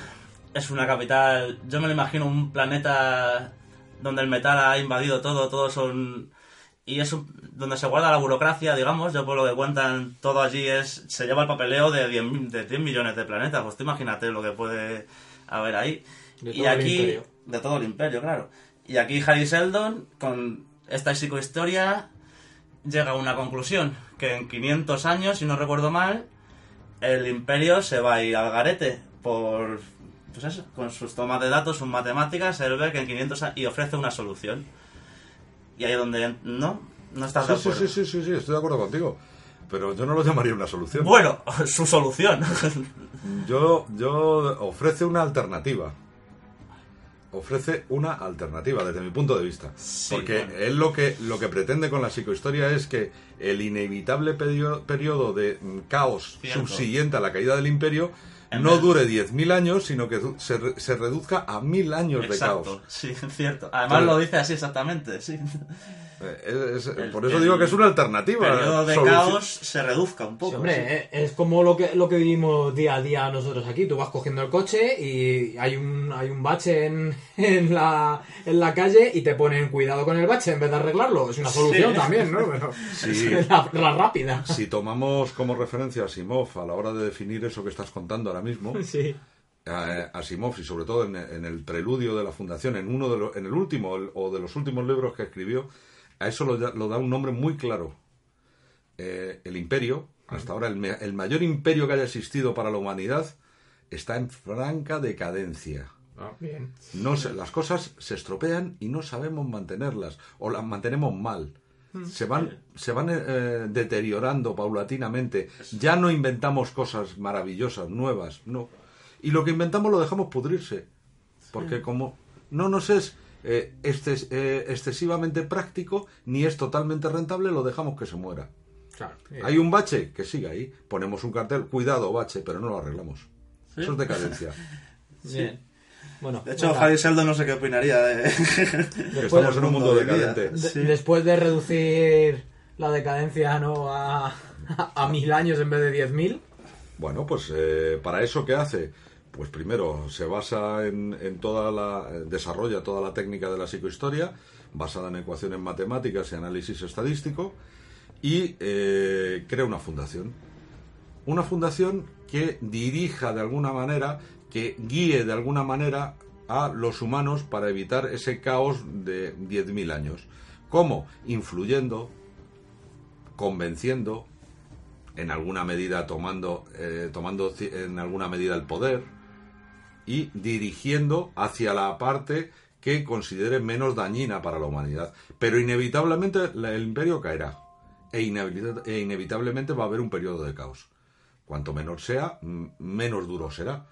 Es una capital. Yo me lo imagino un planeta donde el metal ha invadido todo. Todos son. Y es un- donde se guarda la burocracia, digamos. Yo por lo que cuentan, todo allí es. Se lleva el papeleo de 10, mi- de 10 millones de planetas. Pues tú imagínate lo que puede haber ahí. De y todo el aquí. imperio. De todo el imperio, claro. Y aquí Harry Seldon, con esta psicohistoria, llega a una conclusión: que en 500 años, si no recuerdo mal, el imperio se va a ir al garete por pues eso, con sus tomas de datos, sus matemáticas, él ve que en 500 a- y ofrece una solución. Y ahí es donde no, no estás de Sí, sí, acuerdo. sí, sí, sí, sí, estoy de acuerdo contigo. Pero yo no lo llamaría una solución. Bueno, (laughs) su solución. Yo, yo ofrece una alternativa. Ofrece una alternativa desde mi punto de vista. Sí, Porque bueno. él lo que, lo que pretende con la psicohistoria es que el inevitable perio- periodo de mm, caos Cierto. subsiguiente a la caída del imperio En no vez- dure 10.000 años, sino que se, se reduzca a 1.000 años de Exacto, caos. sí, (laughs) cierto. Además lo dice así exactamente, sí. Es- es- El- por eso el digo que es una alternativa. El periodo de solución- caos se reduzca un poco. Sí, hombre, sí. eh, es como lo que, lo que vivimos día a día nosotros aquí. Tú vas cogiendo el coche y hay un, hay un bache en, (laughs) en, la, en la calle y te ponen cuidado con el bache en vez de arreglarlo. Es una solución Sí. también, ¿no? Pero Sí. (laughs) es la, la rápida. Si tomamos como referencia a Simov a la hora de definir eso que estás contando ahora mismo, (laughs) Sí. a Asimov y sobre todo en, en el preludio de la fundación, en uno de los, en el último el- o de los últimos libros que escribió, a eso lo, da- lo da un nombre muy claro. Eh, el imperio, hasta ahora el, mayor imperio que haya existido para la humanidad, está en franca decadencia. Ah, bien. No se- las cosas se estropean y no sabemos mantenerlas o las mantenemos mal. Se van, se van eh, deteriorando paulatinamente. Ya no inventamos cosas maravillosas, nuevas, no. Y lo que inventamos lo dejamos pudrirse. Porque como no nos es eh, exces- eh, excesivamente práctico ni es totalmente rentable, lo dejamos que se muera. Claro. Hay un bache que sigue ahí, ponemos un cartel, cuidado bache, pero no lo arreglamos. Eso es decadencia. (laughs) Bien. Bueno, De hecho, venga, Javi Sheldon no sé qué opinaría de... Estamos en un mundo decadente. de- Sí. después de reducir la decadencia ¿no? a, a mil años en vez de diez mil, Bueno, pues eh, para eso qué hace, pues primero se basa en, en toda la desarrolla toda la técnica de la psicohistoria basada en ecuaciones matemáticas y análisis estadístico y eh, crea una fundación, una fundación que dirija de alguna manera, que guíe de alguna manera a los humanos para evitar ese caos de 10.000 años. ¿Cómo? Influyendo, convenciendo, en alguna medida tomando, eh, tomando en alguna medida el poder y dirigiendo hacia la parte que considere menos dañina para la humanidad. Pero inevitablemente el imperio caerá e, e inevitablemente va a haber un periodo de caos. Cuanto menor sea, menos duro será.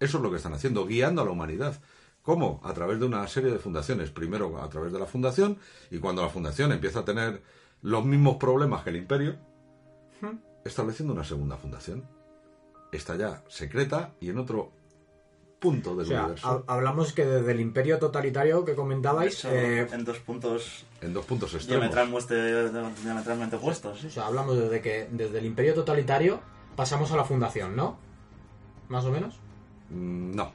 Eso es lo que están haciendo, guiando a la humanidad. ¿Cómo? A través de una serie de fundaciones. Primero a través de la fundación y cuando la fundación empieza a tener los mismos problemas que el imperio, estableciendo una segunda fundación. Esta ya secreta y en otro punto o del sea, universo. ha- hablamos que desde el imperio totalitario que comentabais, Eso, eh, en dos puntos En dos puntos extremos. diametralmente, opuestos. sí. o sea, hablamos desde que desde el imperio totalitario pasamos a la fundación, ¿no? Más o menos. Mm, No.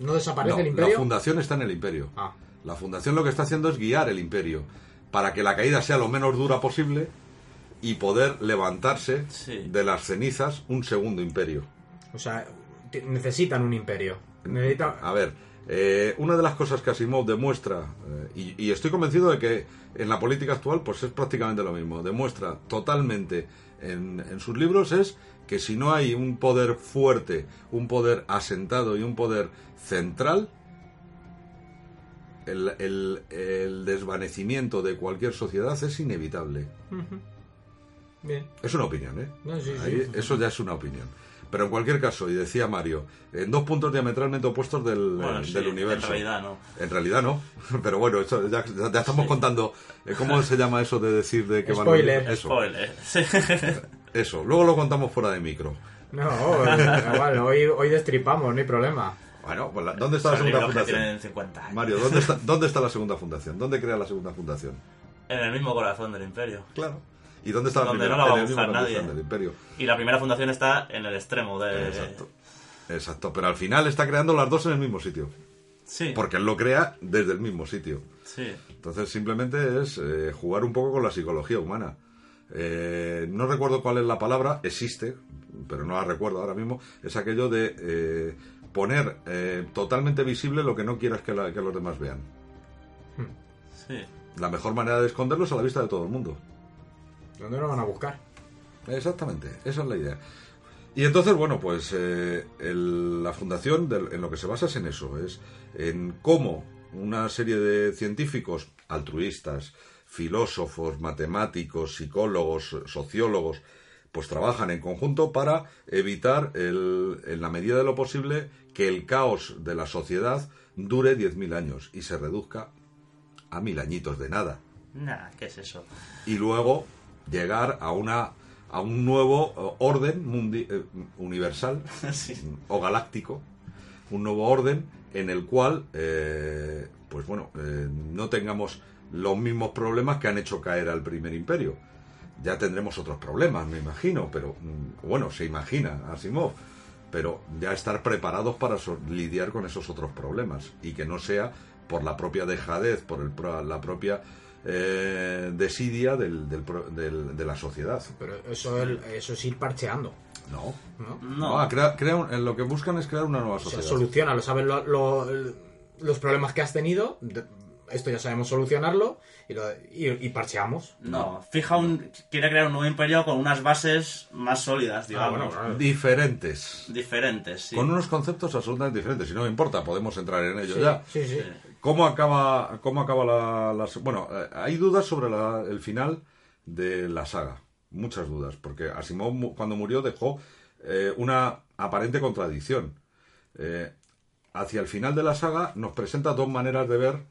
¿No desaparece no, el La imperio? fundación está en el imperio. Ah, La fundación lo que está haciendo es guiar el imperio para que la caída sea lo menos dura posible y poder levantarse Sí. de las cenizas un segundo imperio. o sea, necesitan un imperio. Necesita- A ver, eh, una de las cosas que Asimov demuestra, eh, y, y estoy convencido de que en la política actual pues es prácticamente lo mismo, demuestra totalmente en, en sus libros es que si no hay un poder fuerte, un poder asentado y un poder central, el, el- el desvanecimiento de cualquier sociedad es inevitable. Bien. Es una opinión, ¿eh? No, sí, sí. Eso ya es una opinión. Pero en cualquier caso, y decía Mario, en dos puntos diametralmente opuestos del, Bueno, eh, sí, del universo. En realidad no. En realidad no, (laughs) pero bueno, eso ya, ya estamos contando. eh, ¿Cómo se llama eso de decir de que van a- Spoiler. Eso, Spoiler. Sí. (laughs) eso. Luego lo contamos fuera de micro. No, (laughs) igual, hoy, hoy destripamos, no hay problema. Bueno, pues la- ¿dónde está la segunda fundación? tienen 50 años. Mario, ¿dónde está, ¿dónde está la segunda fundación? ¿Dónde crea la segunda fundación? En el mismo corazón del imperio. Claro. ¿Y dónde está la Donde primera? no la va en a el mismo buscar corazón nadie. del imperio. Y la primera fundación está en el extremo de... Exacto. Exacto, pero al final está creando las dos en el mismo sitio. Sí. Porque él lo crea desde el mismo sitio. Sí. Entonces simplemente es eh, jugar un poco con la psicología humana. Eh, no recuerdo cuál es la palabra, existe, pero no la recuerdo ahora mismo. Es aquello de eh, poner totalmente visible lo que no quieras que, la- que los demás vean. Sí. La mejor manera de esconderlo es a la vista de todo el mundo. ¿Dónde lo van a buscar? Exactamente, esa es la idea. Y entonces, bueno, pues eh, el- la fundación del- en lo que se basa es en eso, es en cómo una serie de científicos altruistas, filósofos, matemáticos, psicólogos, sociólogos, pues trabajan en conjunto para evitar, el- en la medida de lo posible, que el caos de la sociedad dure 10.000 años y se reduzca a mil añitos de nada Nah, ¿qué es eso? y luego llegar a una a un nuevo eh, orden mundi- eh, universal (laughs) sí. o galáctico un nuevo orden en el cual eh, pues bueno eh, no tengamos los mismos problemas que han hecho caer al primer imperio ya tendremos otros problemas me imagino pero mm, bueno se imagina Asimov pero ya estar preparados para so- lidiar con esos otros problemas y que no sea por la propia dejadez, por el la propia eh, desidia del, del pro- del- de la sociedad. Pero eso, el- eso es ir parcheando, No. ¿no? No. Ah, crea- crea un- lo que buscan es crear una nueva sociedad. soluciona, lo sabes lo- los problemas que has tenido, de- esto ya sabemos solucionarlo y, lo- y, y parcheamos. No, fija un... Quiere crear un nuevo imperio con unas bases más sólidas, Ah, digamos. bueno, claro. Diferentes. Diferentes, sí. Con unos conceptos absolutamente diferentes. Si no me importa, podemos entrar en ello Sí, ya. sí, sí. ¿Cómo acaba, cómo acaba la, la- Bueno, eh, hay dudas sobre la- el final de la saga. Muchas dudas. Porque Asimov, cuando murió, dejó eh, una aparente contradicción. Eh, hacia el final de la saga nos presenta dos maneras de ver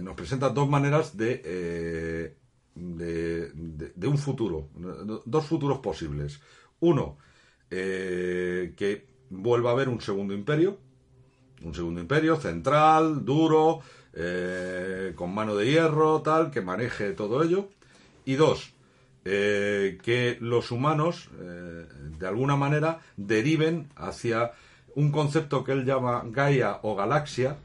nos presenta dos maneras de, eh, de, un futuro, dos futuros posibles. Uno, eh, que vuelva a haber un segundo imperio, un segundo imperio central, duro, eh, con mano de hierro, tal, que maneje todo ello. Y dos, eh, que los humanos, eh, de alguna manera, deriven hacia un concepto que él llama Gaia o galaxia,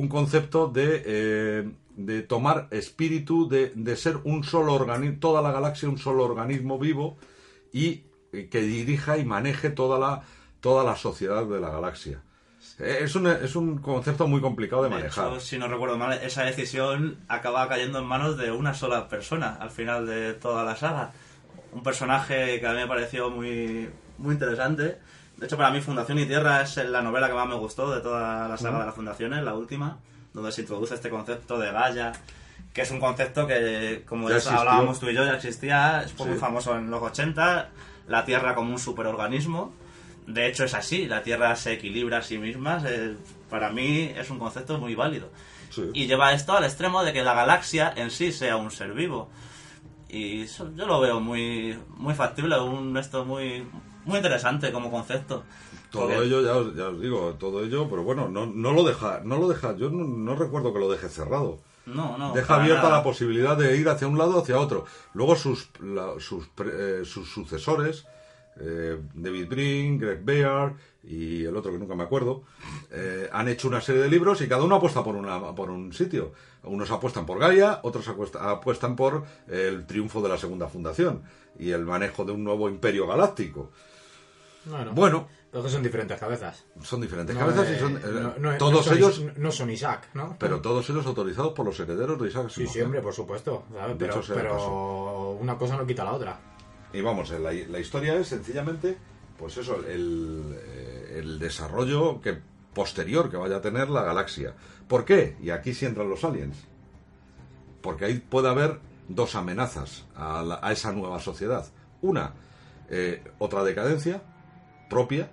un concepto de, eh, de tomar espíritu, de, de ser un solo organismo, toda la galaxia un solo organismo vivo y eh, que dirija y maneje toda la, toda la sociedad de la galaxia. Eh, Es un, es un concepto muy complicado de De manejar. hecho, si no recuerdo mal, esa decisión acaba cayendo en manos de una sola persona al final de toda la saga. Un personaje que a mí me pareció muy, muy interesante. De hecho, para mí Fundación y Tierra es la novela que más me gustó de toda la saga de las fundaciones, la última, donde se introduce este concepto de Gaia, que es un concepto que, como Ya ya hablábamos tú y yo, ya existía, Sí. muy famoso en los 80, la Tierra como un superorganismo. De hecho es así, la Tierra se equilibra a sí misma, se- para mí es un concepto muy válido. Sí. Y lleva esto al extremo de que la galaxia en sí sea un ser vivo. Y eso yo lo veo muy, muy factible, un esto muy, muy interesante como concepto. Todo Porque- ello, ya os, ya os digo, todo ello, pero bueno, no, no lo deja, no lo deja, yo no, no recuerdo que lo deje cerrado. No, no. Deja abierta nada. la posibilidad de ir hacia un lado o hacia otro. Luego sus, la- sus, pre- eh, sus sucesores, eh, David Brin, Greg Bear y el otro que nunca me acuerdo, eh, han hecho una serie de libros y cada uno apuesta por, una, por un sitio. Unos apuestan por Gaia, otros apuesta- apuestan por el triunfo de la segunda fundación y el manejo de un nuevo imperio galáctico. Bueno, Bueno, pero que son diferentes cabezas. son diferentes No, cabezas eh, y son eh, todos son ellos, no son Isaac, ¿no? pero todos ellos autorizados por los herederos de Isaac Sí, hombre, por supuesto. ¿sabes? Pero, pero una cosa no quita la otra. Y vamos, eh, la, la historia es sencillamente, pues eso, el, eh, el desarrollo que posterior que vaya a tener la galaxia. ¿Por qué? Y aquí sí entran los aliens. Porque ahí puede haber dos amenazas a, la- a esa nueva sociedad. Una, eh, otra decadencia propia,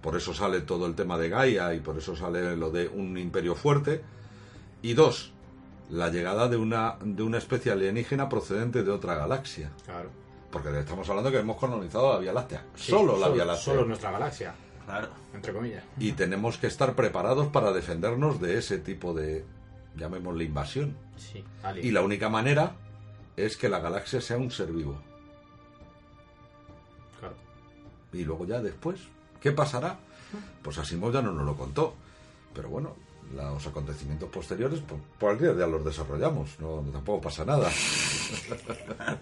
por eso sale todo el tema de Gaia y por eso sale lo de un imperio fuerte. Y dos, la llegada de una, de una especie alienígena procedente de otra galaxia. Claro. Porque estamos hablando que hemos colonizado la Vía Láctea. Sí, solo la Vía Láctea. Solo nuestra galaxia, Claro. entre comillas. Y tenemos que estar preparados para defendernos de ese tipo de, llamémosle, invasión. Sí, alien. Y la única manera es que la galaxia sea un ser vivo. Y luego ya después, ¿qué pasará? Pues Asimov ya no nos lo contó. Pero bueno, los acontecimientos posteriores, pues, por día ya los desarrollamos. No, tampoco pasa nada. (laughs)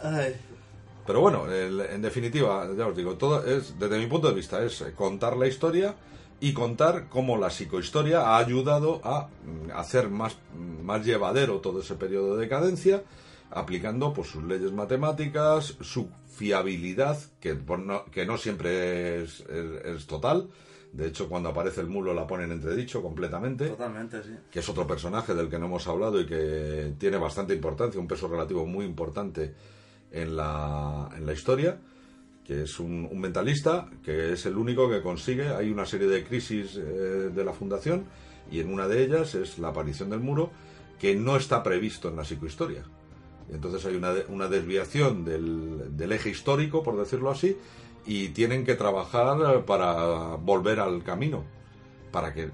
Ay, Pero bueno, el- en definitiva, ya os digo, todo es, desde mi punto de vista, es contar la historia y contar cómo la psicohistoria ha ayudado a mm, hacer más, mm, más llevadero todo ese periodo de decadencia, aplicando pues sus leyes matemáticas, su fiabilidad, que, pues, no, que no siempre es, es- es total. De hecho, cuando aparece el mulo la ponen entredicho completamente totalmente, sí. que es otro personaje del que no hemos hablado y que tiene bastante importancia, un peso relativo muy importante en la, en la historia, que es un, un mentalista, que es el único que consigue, hay una serie de crisis eh, de la fundación, y en una de ellas es la aparición del muro, que no está previsto en la psicohistoria. Entonces hay una, de- una desviación del, del eje histórico, por decirlo así, y tienen que trabajar para volver al camino, para que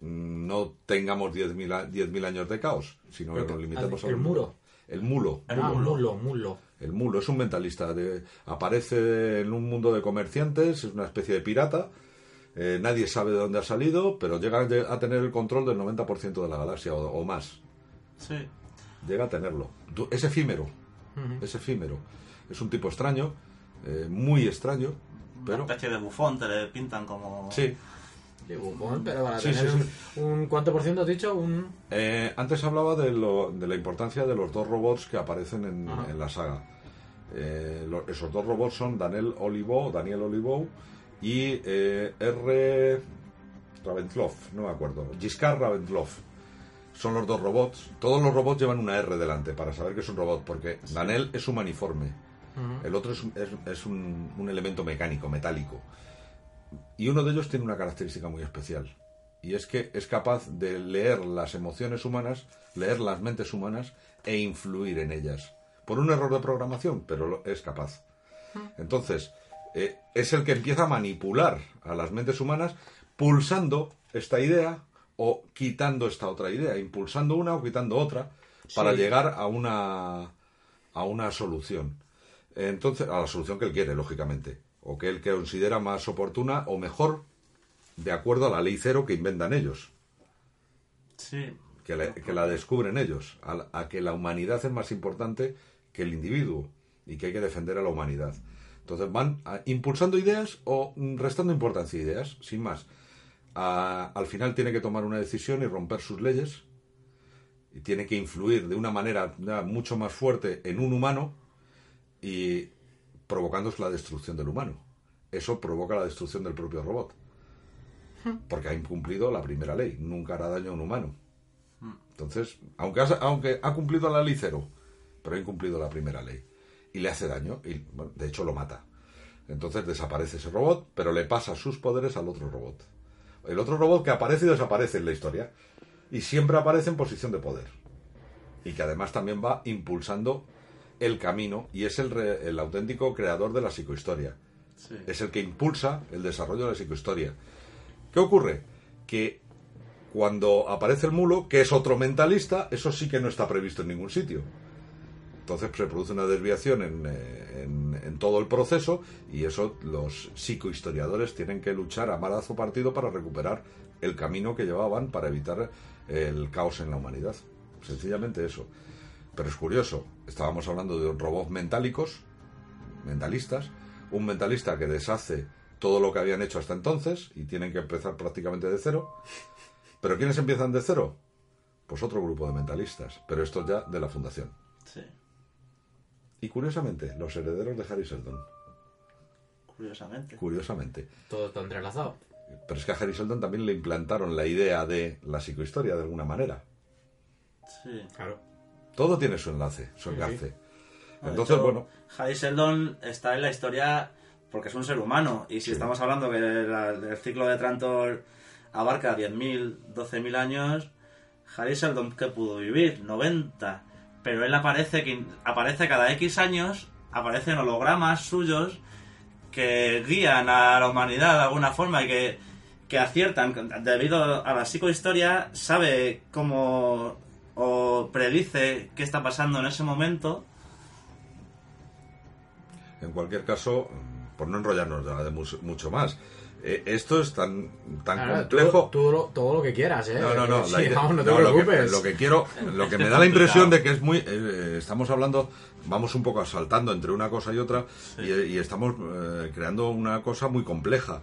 no tengamos 10.000 a- 10.000 años de caos, sino que nos limitemos a el un- muro. El mulo. ah, mulo, mulo. El mulo es un mentalista. de- aparece en un mundo de comerciantes, es una especie de pirata. eh, nadie sabe de dónde ha salido, pero llega a tener el control del 90% de la galaxia o, o más. Sí. Llega a tenerlo. Es efímero. Es efímero. Es un tipo extraño, eh, muy extraño, pero. Una especie de bufón, te le pintan como... Sí. Sí, bufón, pero para Sí, tener sí, un, un- ¿Cuánto por ciento has dicho? Un... Eh, antes hablaba de, lo- de la importancia de los dos robots que aparecen en, la saga. Eh, lo- esos dos robots son Daniel Olivo, Daniel Olivo y eh, R. Raventlov, no me acuerdo. Giscard Raventlov. Son los dos robots. Todos los robots llevan una R delante para saber que es un robot, porque Daniel es humaniforme. El otro es, un- es- es un, un elemento mecánico, metálico. Y uno de ellos tiene una característica muy especial. y es que es capaz de leer las emociones humanas, leer las mentes humanas e influir en ellas. Por un error de programación, pero es capaz. Entonces, eh, es el que empieza a manipular a las mentes humanas pulsando esta idea o quitando esta otra idea, impulsando una o quitando otra para Sí. llegar a una a una solución. Entonces, a la solución que él quiere, lógicamente, o que él considera más oportuna o mejor de acuerdo a la ley cero que inventan ellos, Sí. que la, que la descubren ellos, a, a que la humanidad es más importante que el individuo y que hay que defender a la humanidad. Entonces van a- impulsando ideas o mm, restando importancia a ideas, sin más. A- al final tiene que tomar una decisión y romper sus leyes y tiene que influir de una manera mucho más fuerte en un humano y provocando la destrucción del humano. Eso provoca la destrucción del propio robot. Porque ha incumplido la primera ley, nunca hará daño a un humano. Entonces, aunque ha, aunque ha cumplido la ley cero, pero ha incumplido la primera ley. Y le hace daño, y bueno, de hecho lo mata. Entonces desaparece ese robot, pero le pasa sus poderes al otro robot. El otro robot que aparece y desaparece en la historia. Y siempre aparece en posición de poder. Y que además también va impulsando el camino y es el, re- el auténtico creador de la psicohistoria. Sí. Es el que impulsa el desarrollo de la psicohistoria. ¿Qué ocurre? Que cuando aparece el mulo, que es otro mentalista, eso sí que no está previsto en ningún sitio. Entonces se produce una desviación en, eh, en- en todo el proceso y eso los psicohistoriadores tienen que luchar a malazo partido para recuperar el camino que llevaban para evitar el caos en la humanidad. Sencillamente eso. Pero es curioso, estábamos hablando de robots mentálicos, mentalistas, un mentalista que deshace todo lo que habían hecho hasta entonces y tienen que empezar prácticamente de cero. ¿Pero quiénes empiezan de cero? Pues otro grupo de mentalistas, pero estos ya de la fundación. Sí. Y curiosamente, los herederos de Harry Seldon. Curiosamente. Curiosamente. Todo está entrelazado. Pero es que a Harry Seldon también le implantaron la idea de la psicohistoria de alguna manera. Sí. Claro. Todo tiene su enlace, su enlace. sí. De Entonces, hecho, bueno, Harry Sheldon está en la historia porque es un ser humano. Y si Sí. estamos hablando que la- el ciclo de Trantor abarca 10.000, 12.000 años, Harry Sheldon, ¿qué pudo vivir? 90. Pero él aparece, que- aparece cada X años, aparecen hologramas suyos que guían a la humanidad de alguna forma y que, que aciertan. Debido a la psicohistoria, sabe cómo o predice qué está pasando en ese momento. en cualquier caso, por no enrollarnos de mucho más, esto es tan, tan complejo. tú todo lo que quieras, ¿eh? No, no, no. (laughs) Sí, la idea- vamos, no te no, lo que- preocupes. Lo que, quiero, lo que me da la impresión de que es muy. eh, estamos hablando, vamos un poco saltando entre una cosa y otra y, y estamos eh, creando una cosa muy compleja.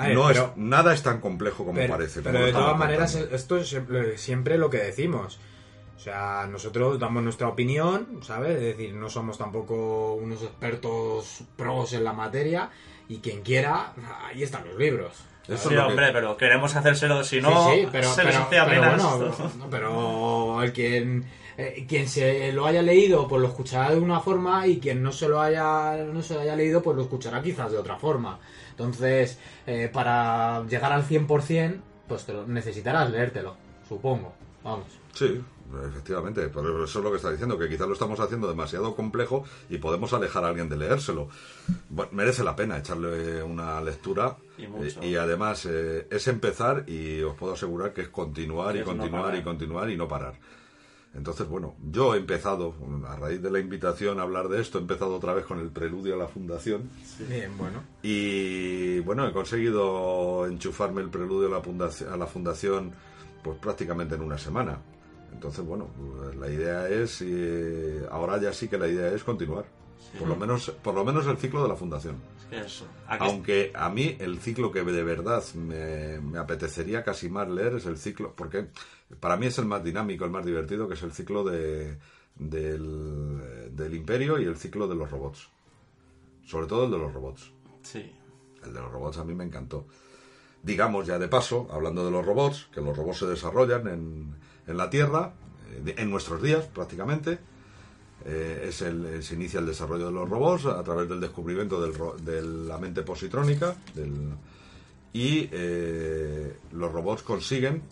Ver, no pero- es, nada es tan complejo como pero, parece. pero como de todas maneras, esto es siempre lo que decimos. O sea, nosotros damos nuestra opinión, ¿sabes? Es decir, no somos tampoco unos expertos pros en la materia. Y quien quiera, ahí están los libros. Eso es sí, lo que- hombre, pero queremos hacérselo, si no, sí, sí, pero, se les pero- hacía pero apenas. bueno, no, pero el quien, eh, quien se lo haya leído, pues lo escuchará de una forma y quien no se lo haya, no se lo haya leído, pues lo escuchará quizás de otra forma. Entonces, eh, para llegar al 100%, pues te lo, necesitarás leértelo, supongo. Vamos. Sí, efectivamente, pero eso es lo que está diciendo, que quizás lo estamos haciendo demasiado complejo y podemos alejar a alguien de leérselo. Bueno, merece la pena echarle una lectura Y mucho. eh, y además eh, es empezar y os puedo asegurar que es continuar y Es no continuar y continuar y no parar. Entonces, bueno, yo he empezado, a raíz de la invitación a hablar de esto, he empezado otra vez con el preludio a la fundación. Bien, bueno. Y bueno, he conseguido enchufarme el preludio a la fundación, a la fundación pues prácticamente en una semana. Entonces, bueno, pues, la idea es, eh, ahora ya sí que la idea es continuar. Por lo menos, por lo menos el ciclo de la fundación. Eso. Aunque a mí el ciclo que de verdad me, me apetecería casi más leer es el ciclo, porque para mí es el más dinámico, el más divertido, que es el ciclo de, del, del imperio y el ciclo de los robots. Sobre todo el de los robots. Sí. El de los robots a mí me encantó. Digamos ya de paso, hablando de los robots, que los robots se desarrollan en, en la Tierra, eh, en nuestros días prácticamente. Eh, es el, eh, se inicia el desarrollo de los robots a través del descubrimiento de la mente positrónica. Y los robots consiguen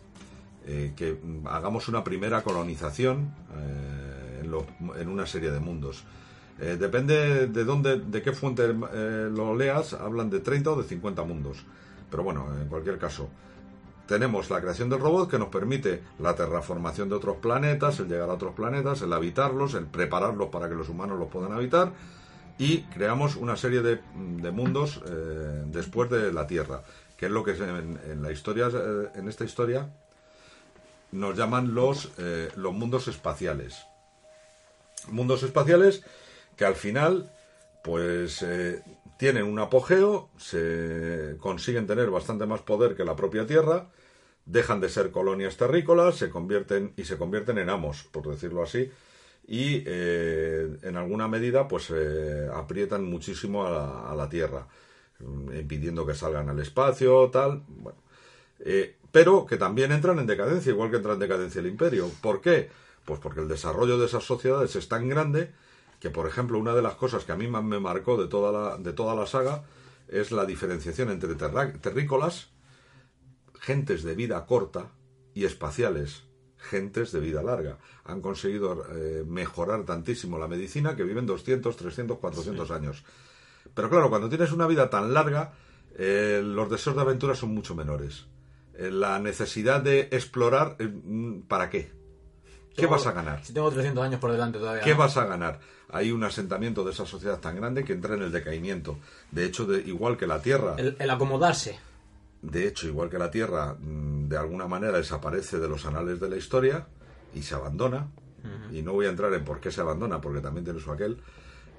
que hagamos una primera colonización en, en una serie de mundos. Depende de dónde, de qué fuente lo leas, hablan de 30 o de 50 mundos. Pero bueno, en cualquier caso, tenemos la creación del robot que nos permite la terraformación de otros planetas, el llegar a otros planetas, el habitarlos, el prepararlos para que los humanos los puedan habitar y creamos una serie de, de mundos eh, después de la Tierra, que es lo que en, la historia, eh, en esta historia nos llaman los, eh, los mundos espaciales. Mundos espaciales que al final pues tienen un apogeo, se consiguen tener bastante más poder que la propia Tierra, dejan de ser colonias terrícolas, se convierten y se convierten en amos, por decirlo así, y eh, en alguna medida pues eh, aprietan muchísimo a la, a la Tierra, mm, impidiendo que salgan al espacio, tal, bueno. Eh, pero que también entran en decadencia, igual que entra en decadencia el imperio. ¿Por qué? Pues porque el desarrollo de esas sociedades es tan grande que, por ejemplo, una de las cosas que a mí más me marcó de toda la, de toda la saga es la diferenciación entre terrícolas, gentes de vida corta, y espaciales, gentes de vida larga. Han conseguido eh, mejorar tantísimo la medicina que viven 200, 300, 400 años. Pero claro, cuando tienes una vida tan larga, eh, los deseos de aventura son mucho menores. Eh, la necesidad de explorar, ¿para qué? ¿Qué Tengo- vas a ganar? Si tengo 300 años por delante todavía. ¿Qué ¿no? vas a ganar? Hay un asentamiento de esa sociedad tan grande que entra en el decaimiento. De hecho, de, igual que la Tierra, El, el acomodarse. De hecho, igual que la Tierra, mm, de alguna manera desaparece de los anales de la historia y se abandona. Y no voy a entrar en por qué se abandona, porque también tiene su aquel.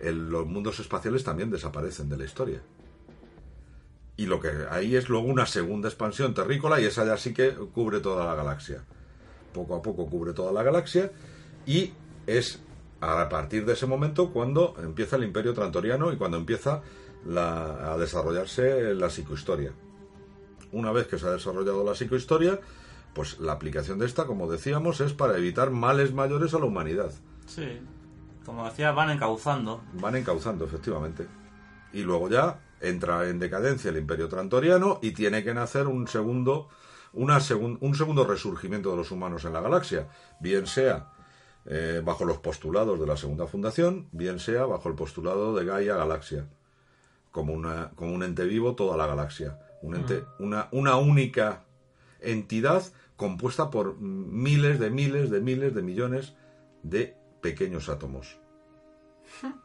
el- los mundos espaciales también desaparecen de la historia. Y lo que ahí es luego una segunda expansión terrícola y esa ya sí que cubre toda la galaxia. Poco a poco cubre toda la galaxia y es a partir de ese momento cuando empieza el imperio trantoriano y cuando empieza la- a desarrollarse la psicohistoria. Una vez que se ha desarrollado la psicohistoria, pues la aplicación de esta, como decíamos, es para evitar males mayores a la humanidad. Sí. Como decía, van encauzando. Van encauzando, efectivamente. Y luego ya entra en decadencia el imperio trantoriano y tiene que nacer un segundo, una segun- un segundo resurgimiento de los humanos en la galaxia. Bien sea eh, bajo los postulados de la segunda fundación, bien sea bajo el postulado de Gaia Galaxia. Como, una, como un ente vivo toda la galaxia. Un ente, una, una única entidad compuesta por miles de miles de miles de millones de pequeños átomos. (laughs)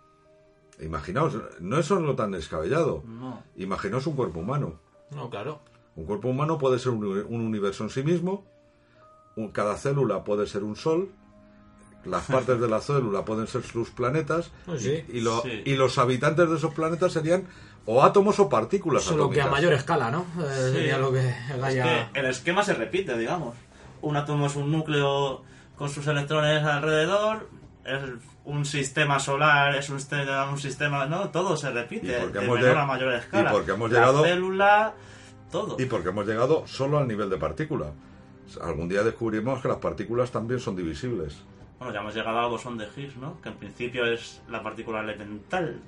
Imaginaos, no es algo tan descabellado. No. Imaginaos un cuerpo humano. No, claro. Un cuerpo humano puede ser un, un universo en sí mismo. un- cada célula puede ser un sol. Las partes de la (laughs) célula pueden ser sus planetas. Pues sí. Y, lo- Sí. y los habitantes de esos planetas serían o átomos o partículas Solo que a mayor escala, ¿no? Eh, Sí. Sería lo que Es que el esquema se repite, digamos. Un átomo es un núcleo con sus electrones alrededor, es un sistema solar, es un, sistema- un sistema, ¿no? Todo se repite, Y porque de hemos menor lleg- a mayor escala. y porque hemos La llegado- célula, todo. Y porque hemos llegado solo al nivel de partícula. Algún día descubrimos que las partículas también son divisibles. Bueno, ya hemos llegado al bosón de Higgs, ¿no? Que en principio es la partícula elemental,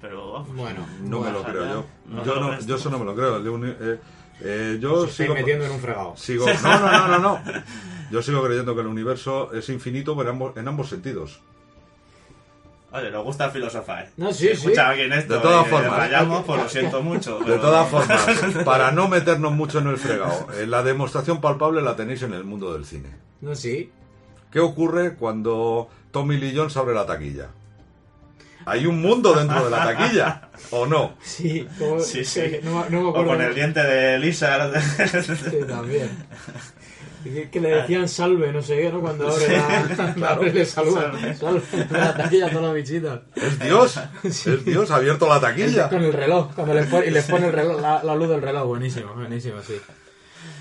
pero vamos. Bueno, No me lo creo yo. No yo, no, yo eso no me lo creo. Yo, eh, eh, yo sigo, metiendo en un fregado. sigo- (laughs) no, no, no, no, no. Yo sigo creyendo que el universo es infinito pero en ambos, en ambos sentidos. Oye, nos gusta filosofar. No, sí, sí. escucha alguien esto De todas y formas. fallamos, pues lo (laughs) siento mucho. De todas formas, (laughs) para no meternos mucho en el fregado, eh, la demostración palpable la tenéis en el mundo del cine. No, sí. ¿Qué ocurre cuando Tommy Lee Jones abre la taquilla? Hay un mundo dentro de la taquilla, ¿o no? Sí, como- Sí, sí. No, no me o acuerdo. con el diente de Lisa. Sí, también. Y que, le decían salve, no sé qué, ¿no? Cuando abre la... claro. (laughs) le saluda. Salve. La taquilla a los bichitos. Es Dios, es Dios, ha abierto la taquilla. Con el reloj, cuando les pone, y les pone el reloj, la, la luz del reloj, buenísimo, buenísimo, sí.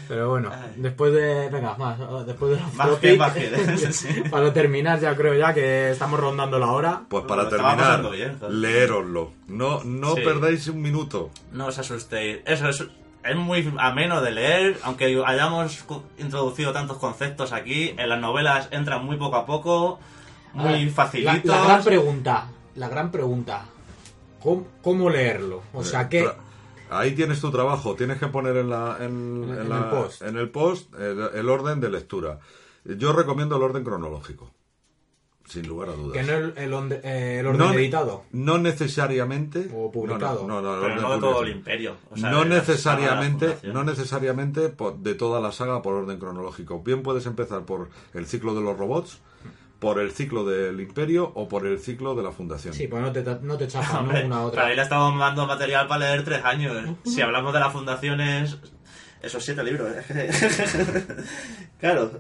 Pero bueno, después de. Venga, más, después de los Más floppy, que, más que. (laughs) (laughs) Sí. Para terminar, ya creo ya que estamos rondando la hora. Pues para terminar, bien, leéroslo. No, no Sí. perdáis un minuto. No os asustéis. Eso es, es muy ameno de leer, aunque hayamos introducido tantos conceptos aquí. En las novelas entran muy poco a poco, muy Ah, La, facilitos. la gran pregunta, la gran pregunta. ¿Cómo, cómo leerlo? O sea, ¿qué, Ahí tienes tu trabajo, tienes que poner en, la, en, En en el la- post. en el post el, el orden de lectura. Yo recomiendo el orden cronológico, sin lugar a dudas. Que no el, el onde- eh, el orden No- editado. No necesariamente. O publicado. No, no, no, el Pero no de todo el imperio. o sea, no necesariamente, no necesariamente por- de toda la saga por orden cronológico. Bien puedes empezar por el ciclo de los robots, por el ciclo del imperio o por el ciclo de la fundación. Sí, pues no te, no te chafa, ¿no? Una otra. ahí le estamos dando material para leer tres años. Si hablamos de las fundaciones, esos siete libros. ¿eh? (laughs) claro.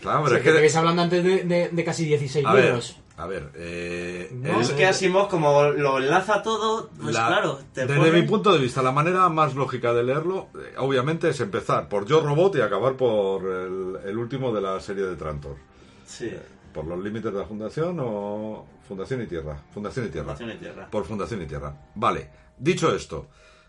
Claro, Sí, pero es que te hablando antes de, de- de casi 16 a ver, libros. a ver, eh, No, el- Es que Asimov, como lo enlaza todo, pues la- claro. Te desde pone- mi punto de vista, la manera más lógica de leerlo, eh, obviamente, es empezar por Yo Robot y acabar por el, el último de la serie de Trantor. Sí, Por los límites de la fundación o Fundación y Tierra. Fundación y Tierra. Fundación y Tierra. Por Fundación y Tierra. Vale. Dicho esto,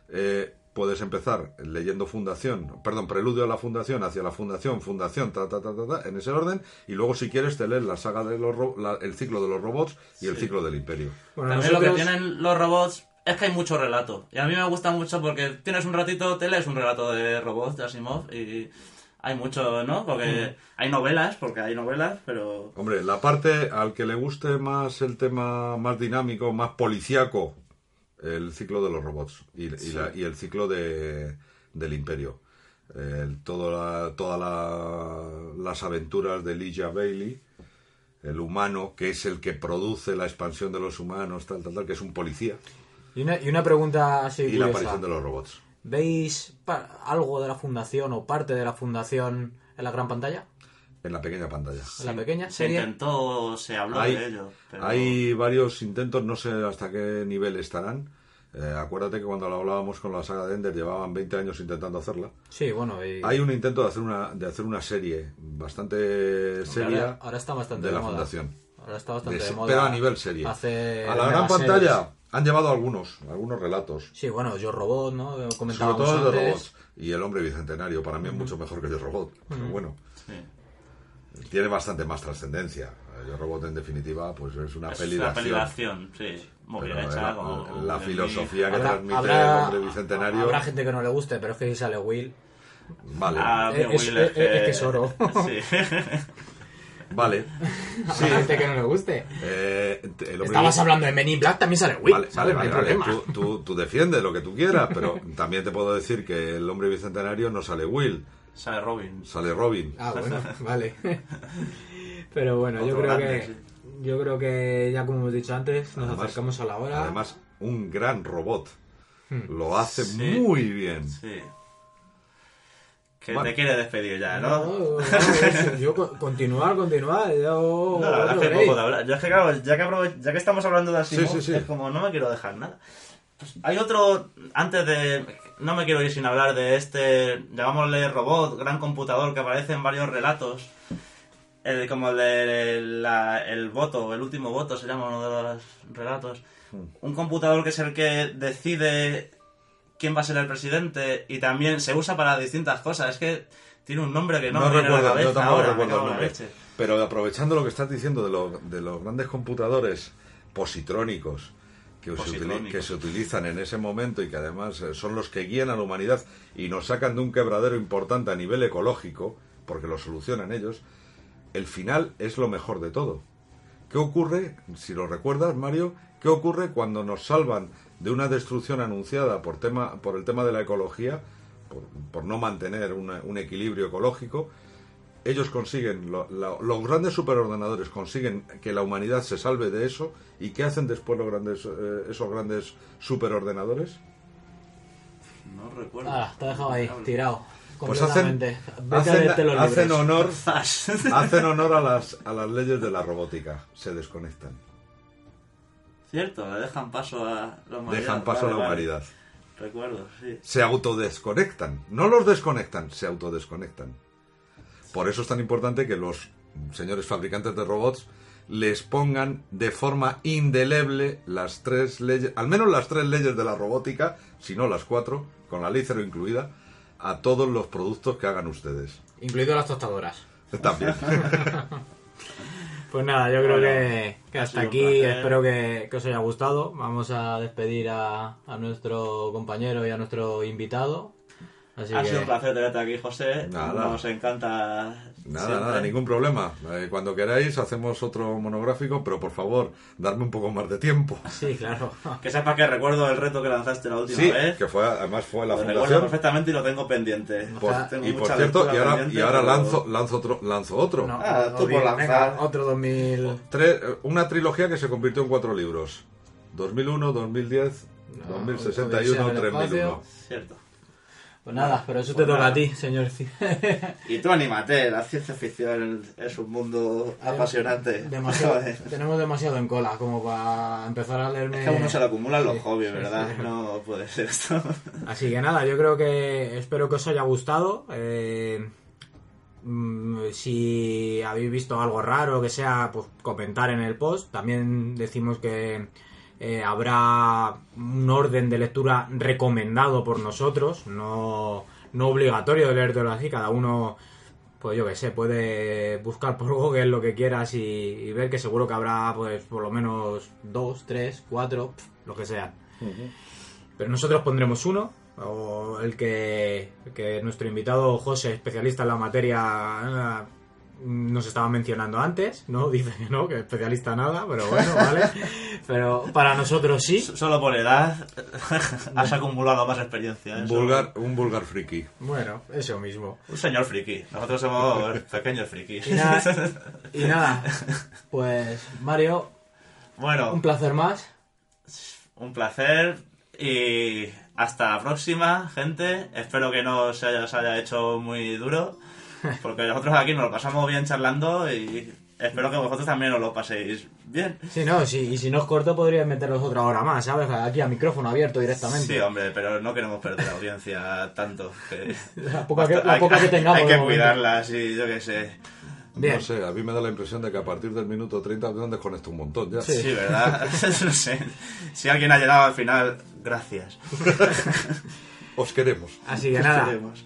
eh, puedes empezar leyendo Fundación, perdón, Preludio a la Fundación, hacia la Fundación, Fundación, ta, ta, ta, ta, ta, en ese orden, y luego si quieres te lees la saga de los ro- la- el ciclo de los robots y el ciclo del Imperio. Bueno, También lo que tienen los robots es que hay mucho relato. Y a mí me gusta mucho porque tienes un ratito, te lees un relato de robots de Asimov y hay mucho, ¿no? Porque hay novelas, porque hay novelas, pero... Hombre, la parte al que le guste más el tema más dinámico, más policíaco, el ciclo de los robots y, y la- y el ciclo de, del imperio. El- todo la- todas la- las aventuras de Elijah Bailey, el humano, que es el que produce la expansión de los humanos, tal, tal, tal, que es un policía, Y una, y una pregunta así y la aparición de los robots. ¿Veis algo de la fundación o parte de la fundación en la gran pantalla? En la pequeña pantalla. ¿En la pequeña Se serie? intentó, se habló Hay, de ello. Pero... hay varios intentos, no sé hasta qué nivel estarán. Eh, acuérdate que cuando lo hablábamos con la saga de Ender llevaban 20 años intentando hacerla. Sí, bueno. y- Hay un intento de hacer una, de hacer una serie bastante seria ahora, ahora está bastante de de, la moda. fundación. Ahora está bastante De de, se- moda. pero a nivel serie. Hacer A la gran megaseries. pantalla han llevado algunos, algunos relatos. Sí, bueno, Yo Robot, ¿no? Sobre todo el de antes. robots. Y el hombre bicentenario, para mí es mucho mejor que Yo Robot. Pero bueno, Sí. tiene bastante más trascendencia. Yo Robot, en definitiva, pues es una Es peli de una peli de acción. acción, sí. Muy bien hecha. la, como- la filosofía que Habrá, transmite el habrá- hombre bicentenario. habrá gente que no le guste, pero es que si sale Will. Vale, Ah, Eh, Will es- es es- que- es que es oro. (laughs) Sí. (laughs) vale. (laughs) Sí, gente que no le guste. eh, el hombre Estabas hablando de Men in Black, también sale Will. Vale, vale, no vale, vale. Tú, tú, tú defiendes lo que tú quieras, pero (laughs) también te puedo decir que el hombre bicentenario no sale Will, Sale Robin. sale Robin. Ah, bueno, (laughs) vale. Pero bueno, yo creo grande, que sí. yo creo que ya como hemos dicho antes, nos Además- acercamos a la hora. Además, un gran robot. Lo hace Sí. muy bien. Sí. Que Bueno. te quiere despedir ya, no, ¿no? no, no, yo co- continuar, continuar, yo No, la verdad es que poco de hablar. Yo es que, claro, ya que, ya que estamos hablando de Asimov, Sí, sí, sí. es como no me quiero dejar nada. Pues hay otro, antes de... No me quiero ir sin hablar de este, llamámosle robot, gran computador que aparece en varios relatos. El, como el de la- el voto, el último voto se llama uno de los relatos. Hmm. Un computador que es el que decide quién va a ser el presidente y también se usa para distintas cosas. Es que tiene un nombre que no, No me viene a la recuerdo, cabeza yo tampoco ahora, recuerdo el nombre. Pero aprovechando lo que estás diciendo de, lo- de los grandes computadores positrónicos que se utilizan en ese momento y que además eh, son los que guían a la humanidad y nos sacan de un quebradero importante a nivel ecológico, porque lo solucionan ellos, el final es lo mejor de todo. ¿Qué ocurre, si lo recuerdas, Mario? ¿Qué ocurre cuando nos salvan de una destrucción anunciada por, tema, por el tema de la ecología, por, por no mantener una- un equilibrio ecológico? Ellos consiguen, lo- los grandes superordenadores consiguen que la humanidad se salve de eso. ¿Y qué hacen después los grandes, eh, esos grandes superordenadores? No recuerdo. Ah, te dejado ahí, tirado. Pues hacen, hacen, honor, (laughs) hacen honor a las, a las leyes de la robótica. Se desconectan. Cierto, le dejan paso a la humanidad. Dejan paso a la vale. humanidad. Recuerdo, sí. se autodesconectan. No los desconectan, se autodesconectan. Por eso es tan importante que los señores fabricantes de robots les pongan de forma indeleble las tres leyes, al menos las tres leyes de la robótica, si no las cuatro, con la ley cero incluida, a todos los productos que hagan ustedes. Incluido las tostadoras. (laughs) También. (laughs) Pues nada, yo creo Bueno, que, que ha hasta aquí placer. espero que, que os haya gustado. Vamos a despedir a, a nuestro compañero y a nuestro invitado. Así Ha que sido un placer tenerte aquí, José. Nada. Nos encanta. Nada, siempre. nada, ningún problema. Eh, cuando queráis hacemos otro monográfico, pero por favor, darme un poco más de tiempo. (laughs) Sí, claro. (laughs) Que sepas que recuerdo el reto que lanzaste la última Sí, vez. que fue, además fue la Lo recuerdo fundación. perfectamente y lo tengo pendiente. Por- Tengo y por cierto, y ahora, y ahora pero- lanzo, lanzo otro, lanzo otro. No, Ah, tú por lanzar. venga, otro 2000. Tres- eh, una trilogía que se convirtió en cuatro libros. 2001, 2010, No, 2061, Odisea del 3001. Cierto. Pues nada, pero eso Pues te toca a ti, señor. (laughs) Y tú anímate, la ciencia ficción es un mundo apasionante. Demasiado, (laughs) tenemos demasiado en cola como para empezar a leerme. Es que a uno se le acumulan los hobbies, sí, ¿verdad? sí. No puede ser esto. (laughs) Así que nada, yo creo que espero que os haya gustado. Eh, mm, si habéis visto algo raro que sea, pues comentar en el post. También decimos que eh, habrá un orden de lectura recomendado por nosotros, no, no obligatorio de leértelo así. Cada uno, pues yo que sé, puede buscar por (laughs) Google lo que quieras y, y ver que seguro que habrá, pues por lo menos dos, tres, cuatro, lo que sea. Pero nosotros pondremos uno, o el que, que nuestro invitado José, especialista en la materia, eh, nos estaba mencionando antes, ¿no? Dice que no, que especialista nada, pero bueno, vale. (laughs) Pero para nosotros sí. Solo por edad (laughs) has acumulado más experiencia. Un eso. vulgar, un vulgar friki. Bueno, eso mismo. Un señor friki. Nosotros somos (laughs) pequeños frikis. Y nada, y nada, pues Mario, bueno, un placer más. un placer y hasta la próxima, gente. Espero que no se haya, se haya hecho muy duro, porque nosotros aquí nos lo pasamos bien charlando y espero que vosotros también os lo paséis bien. Sí, no, sí, y si no es corto podrías meteros otra hora más, ¿sabes? Aquí a micrófono abierto directamente. Sí, hombre, pero no queremos perder audiencia tanto. Que (laughs) La poca que- la Hay- que tengamos Hay que momento. cuidarlas y yo qué sé. Bien. No sé, a mí me da la impresión de que a partir del minuto 30 me desconecto un montón ya. Sí. Sí, ¿verdad? (laughs) no sé. Si alguien ha llegado al final, gracias. (laughs) Os queremos. Así que nada, Queremos.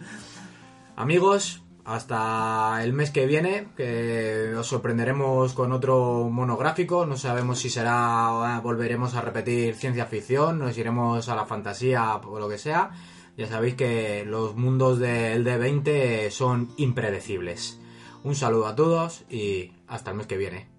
Amigos, hasta el mes que viene, que os sorprenderemos con otro monográfico. No sabemos si será, volveremos a repetir ciencia ficción, nos iremos a la fantasía o lo que sea. Ya sabéis que los mundos del D20 son impredecibles. Un saludo a todos y hasta el mes que viene.